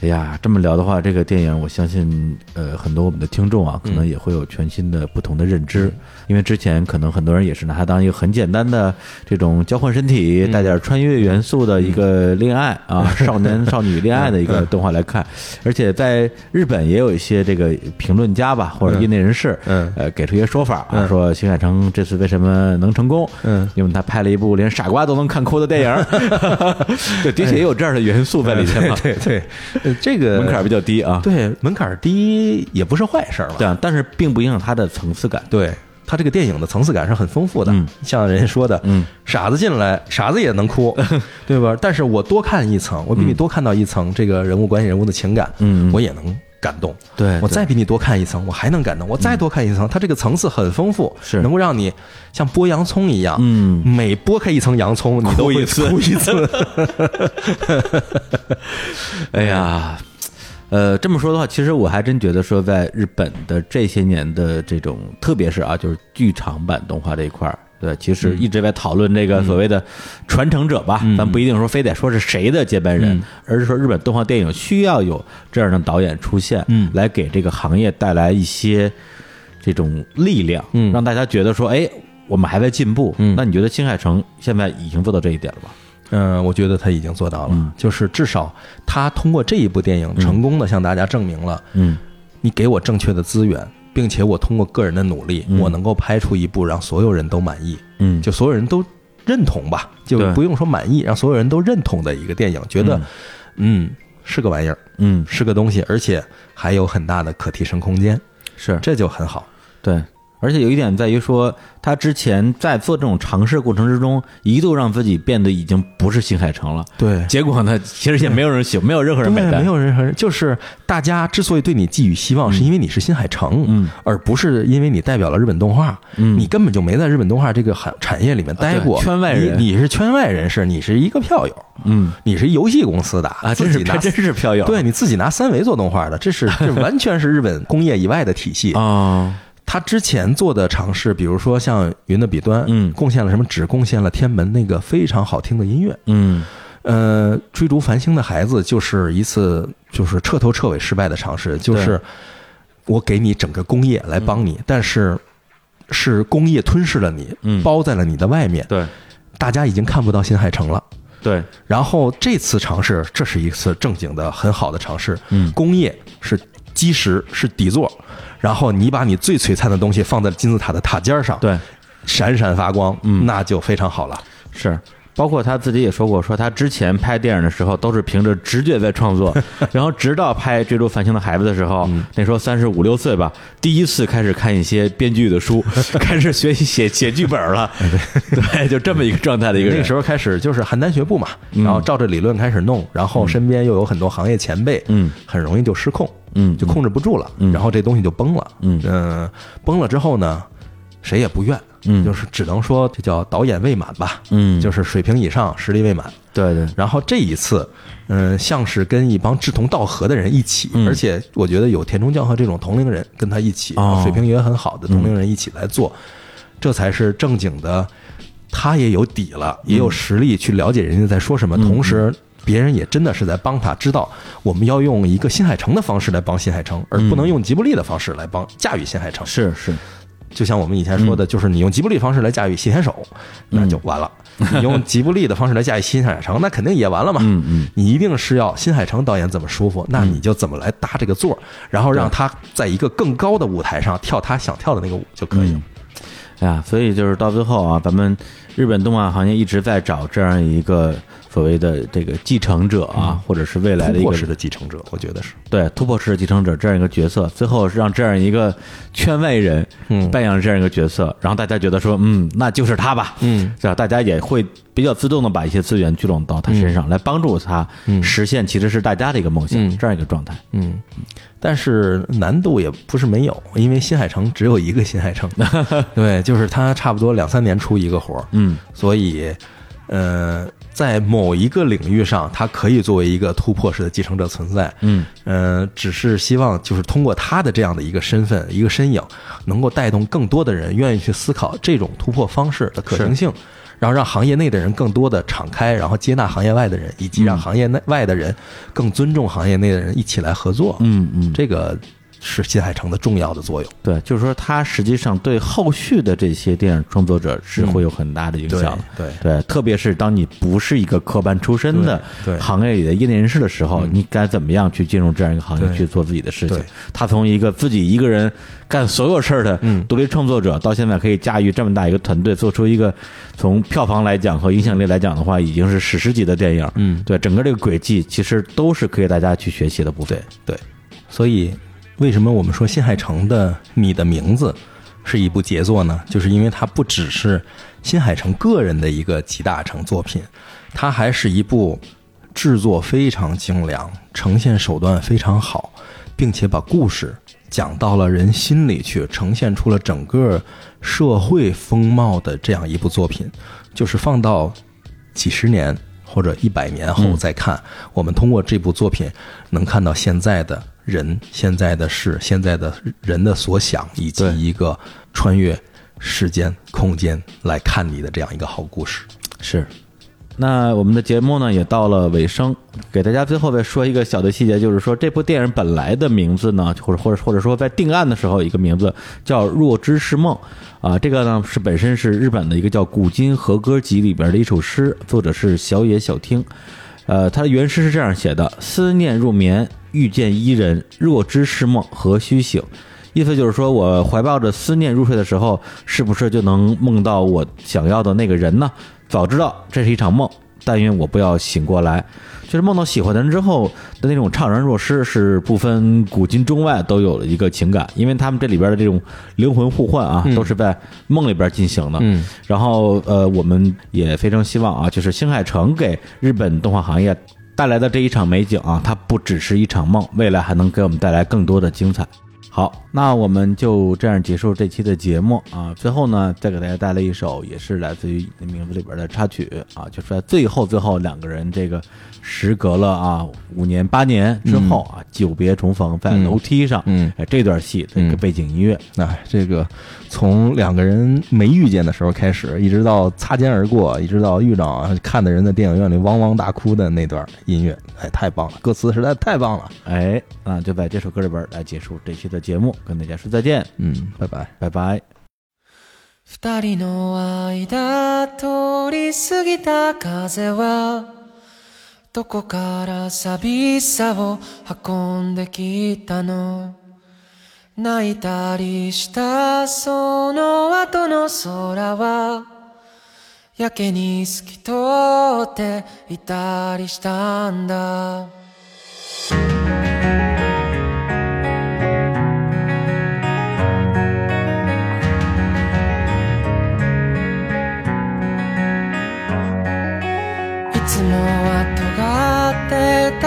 A: 哎呀，这么聊的话，这个电影我相信，呃，很多我们的听众啊，可能也会有全新的不同的认知，因为之前可能很多人也是拿它当一个很简单的这种交换身体、带点穿越元素的一个恋爱啊，少年少女恋爱的一个动画来看，而且在日本也有一些这个评论家吧，或者业内人士，
B: 嗯。
A: 呃，给出一些说法啊，
B: 嗯。
A: 说新海诚这次为什么能成功，
B: 嗯。
A: 因为他拍了一部连傻瓜都能看哭的电影，对，的确也有这样的元素在里面嘛，
B: 对对，呃这个
A: 门槛比较低啊，
B: 对门槛低也不是坏事儿嘛。
A: 对啊，但是并不影响它的层次感。
B: 对他这个电影的层次感是很丰富的，
A: 嗯
B: 像人家说的，
A: 嗯，
B: 傻子进来，傻子也能哭，对吧？但是我多看一层，我比你多看到一层这个人物关系、人物的情感，
A: 嗯嗯
B: 我也能感动。
A: 对对
B: 我再比你多看一层，我还能感动。我再多看一层，它这个层次很丰富，
A: 是
B: 能够让你像剥洋葱一样，
A: 嗯
B: 每剥开一层洋葱，你都会
A: 哭一次
B: 哭一次。
A: 哎呀，呃，这么说的话，其实我还真觉得说，在日本的这些年的这种，特别是啊，就是剧场版动画这一块儿。对，其实一直在讨论这个所谓的传承者吧，咱不一定说非得说是谁的接班人，而是说日本动画电影需要有这样的导演出现，
B: 嗯
A: 来给这个行业带来一些这种力量，
B: 嗯
A: 让大家觉得说，哎，我们还在进步。
B: 嗯
A: 那你觉得新海诚现在已经做到这一点了吧？
B: 嗯，我觉得他已经做到了，
A: 嗯。
B: 就是至少他通过这一部电影成功的向大家证明了，
A: 嗯。
B: 你给我正确的资源，并且我通过个人的努力，
A: 嗯。
B: 我能够拍出一部让所有人都满意，
A: 嗯，
B: 就所有人都认同吧，就不用说满意，让所有人都认同的一个电影，觉得嗯是个玩意儿，
A: 嗯。
B: 是个东西，而且还有很大的可提升空间，
A: 是。
B: 这就很好。
A: 对，而且有一点在于说，他之前在做这种尝试过程之中，一度让自己变得已经不是新海诚了。
B: 对。
A: 结果呢，其实也没有人喜，没有任何人买，单，
B: 没有任何人，就是大家之所以对你寄予希望，是因为你是新海诚，
A: 嗯，
B: 而不是因为你代表了日本动画，
A: 嗯。
B: 你根本就没在日本动画这个产产业里面待过，
A: 圈外人。
B: 你，是圈外人士，你是一个票友，
A: 嗯。
B: 你是游戏公司的
A: 啊，
B: 自己拿
A: 真是票友，
B: 对你自己拿三维做动画的，这是这完全是日本工业以外的体系。
A: 啊，
B: 他之前做的尝试，比如说像《云的彼端》，
A: 嗯
B: 贡献了什么？只贡献了天门那个非常好听的音乐。
A: 嗯
B: 呃，追逐繁星的孩子就是一次就是彻头彻尾失败的尝试，就是我给你整个工业来帮你，但是是工业吞噬了你，
A: 嗯
B: 包在了你的外面，
A: 对
B: 大家已经看不到新海诚了。
A: 对，
B: 然后这次尝试，这是一次正经的很好的尝试。
A: 嗯
B: 工业是基石，是底座，然后你把你最璀璨的东西放在金字塔的塔尖上，
A: 对，
B: 闪闪发光，
A: 嗯
B: 那就非常好了。
A: 是。包括他自己也说过，说他之前拍电影的时候都是凭着直觉在创作，然后直到拍《追逐繁星的孩子》的时候，那时候三十五六岁吧，第一次开始看一些编剧的书，开始学习写写剧本了，对，就这么一个状态的一个人。
B: 那个时候开始就是邯郸学步嘛，然后照着理论开始弄，然后身边又有很多行业前辈，
A: 嗯，
B: 很容易就失控，
A: 嗯
B: 就控制不住了，
A: 嗯。
B: 然后这东西就崩了，
A: 嗯。
B: 呃崩了之后呢，谁也不愿，
A: 嗯。
B: 就是只能说这叫导演未满吧，
A: 嗯。
B: 就是水平以上，实力未满。
A: 对对，
B: 然后这一次，嗯，像是跟一帮志同道合的人一起，
A: 嗯。
B: 而且我觉得有田中将和这种同龄人跟他一起，
A: 哦
B: 水平也很好的同龄人一起来做，这才是正经的。他也有底了，也有实力去了解人家在说什么，同时别人也真的是在帮他，知道我们要用一个新海诚的方式来帮新海诚，而不能用吉卜力的方式来帮驾驭新海诚。
A: 是是，
B: 就像我们以前说的，就是你用吉卜力方式来驾驭细田守，那就完了；你用吉卜力的方式来驾驭新海诚，那肯定也完了嘛。
A: 嗯嗯，
B: 你一定是要新海诚导演怎么舒服，那你就怎么来搭这个座儿，然后让他在一个更高的舞台上跳他想跳的那个舞就可以了。
A: 哎呀，所以就是到最后啊，咱们日本动漫行业一直在找这样一个所谓的这个继承者啊，或者是未来的一个
B: 突破式的继承者，我觉得是。
A: 对突破式的继承者这样一个角色，最后是让这样一个圈外人
B: 嗯。
A: 扮演了这样一个角色，然后大家觉得说，嗯，那就是他吧，
B: 嗯，
A: 是吧？大家也会比较自动的把一些资源聚拢到他身上，来帮助他实现其实是大家的一个梦想，
B: 嗯。
A: 这样一个状态。
B: 嗯，但是难度也不是没有，因为新海诚只有一个新海诚，对，就是他差不多两三年出一个活儿，
A: 嗯。
B: 所以，呃，在某一个领域上，他可以作为一个突破式的继承者存在。
A: 嗯
B: 呃，只是希望就是通过他的这样的一个身份、一个身影，能够带动更多的人愿意去思考这种突破方式的可行性，然后让行业内的人更多的敞开，然后接纳行业外的人，以及让行业内外的人更尊重行业内的人，一起来合作。
A: 嗯嗯，
B: 这个是新海诚的重要的作用。
A: 对，就是说他实际上对后续的这些电影创作者是会有很大的影响的。
B: 对
A: 对，特别是当你不是一个科班出身的行业里的业内人士的时候，
B: 嗯
A: 你该怎么样去进入这样一个行业去做自己的事情？他从一个自己一个人干所有事儿的
B: 嗯
A: 独立创作者，到现在可以驾驭这么大一个团队，做出一个从票房来讲和影响力来讲的话，已经是史诗级的电影。
B: 嗯
A: 对，整个这个轨迹其实都是可以大家去学习的部分。
B: 对，所以为什么我们说新海诚的《你的名字》是一部杰作呢？就是因为它不只是新海诚个人的一个集大成作品，它还是一部制作非常精良、呈现手段非常好，并且把故事讲到了人心里去，呈现出了整个社会风貌的这样一部作品。就是放到几十年或者一百年后再看，我们通过这部作品能看到现在的人、现在的事、现在的人的所想，以及一个穿越时间、空间来看你的这样一个好故事。
A: 是。那我们的节目呢也到了尾声，给大家最后再说一个小的细节，就是说这部电影本来的名字呢，或者或者或者说在定案的时候一个名字叫《若知是梦》啊，这个呢是本身是日本的一个叫《古今和歌集》里边的一首诗，作者是小野小町。呃，他的原诗是这样写的：“思念入眠，遇见伊人，若知是梦，何须醒？”意思就是说我怀抱着思念入睡的时候，是不是就能梦到我想要的那个人呢？早知道这是一场梦，但愿我不要醒过来。就是梦到喜欢的人之后的那种怅然若失，是不分古今中外都有了一个情感，因为他们这里边的这种灵魂互换啊，都是在梦里边进行的。
B: 嗯，
A: 然后呃，我们也非常希望啊，就是新海诚给日本动画行业带来的这一场美景啊，它不只是一场梦，未来还能给我们带来更多的精彩。好，那我们就这样结束这期的节目啊。最后呢，再给大家带来一首，也是来自于那名字里边的插曲啊，就是在最后最后两个人这个时隔了啊五年八年之后啊，久别重逢在楼梯上，
B: 嗯
A: 哎，这段戏的一个背景音乐，
B: 哎，这个从两个人没遇见的时候开始，一直到擦肩而过，一直到遇到啊，看的人在电影院里汪汪大哭的那段音乐，哎，太棒了，歌词实在太棒了。
A: 哎，那就在这首歌里边来结束这期的节目，跟大家说再见，
B: 嗯，拜拜。
A: 拜拜。
C: 二人の間通り過ぎた風はどこから寂しさを運んできたの泣いたりしたその後の空はやけに透き通っていたりしたんだ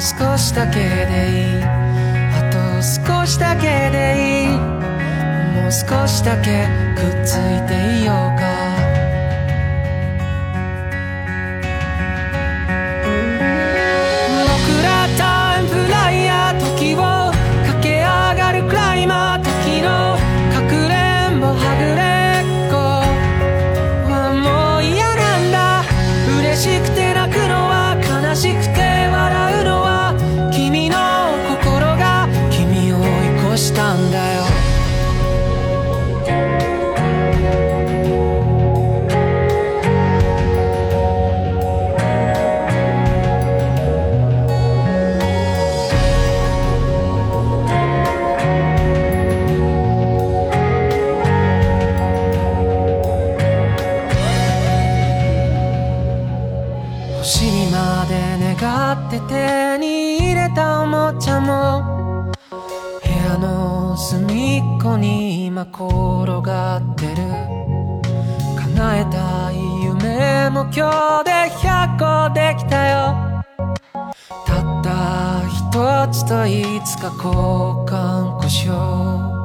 C: 少しだけでいい。あと少しだけでいい。もう少しだけくっついていようか。転がってる。叶えたい夢も今日で100個できたよ。たった一つといつか交換故障。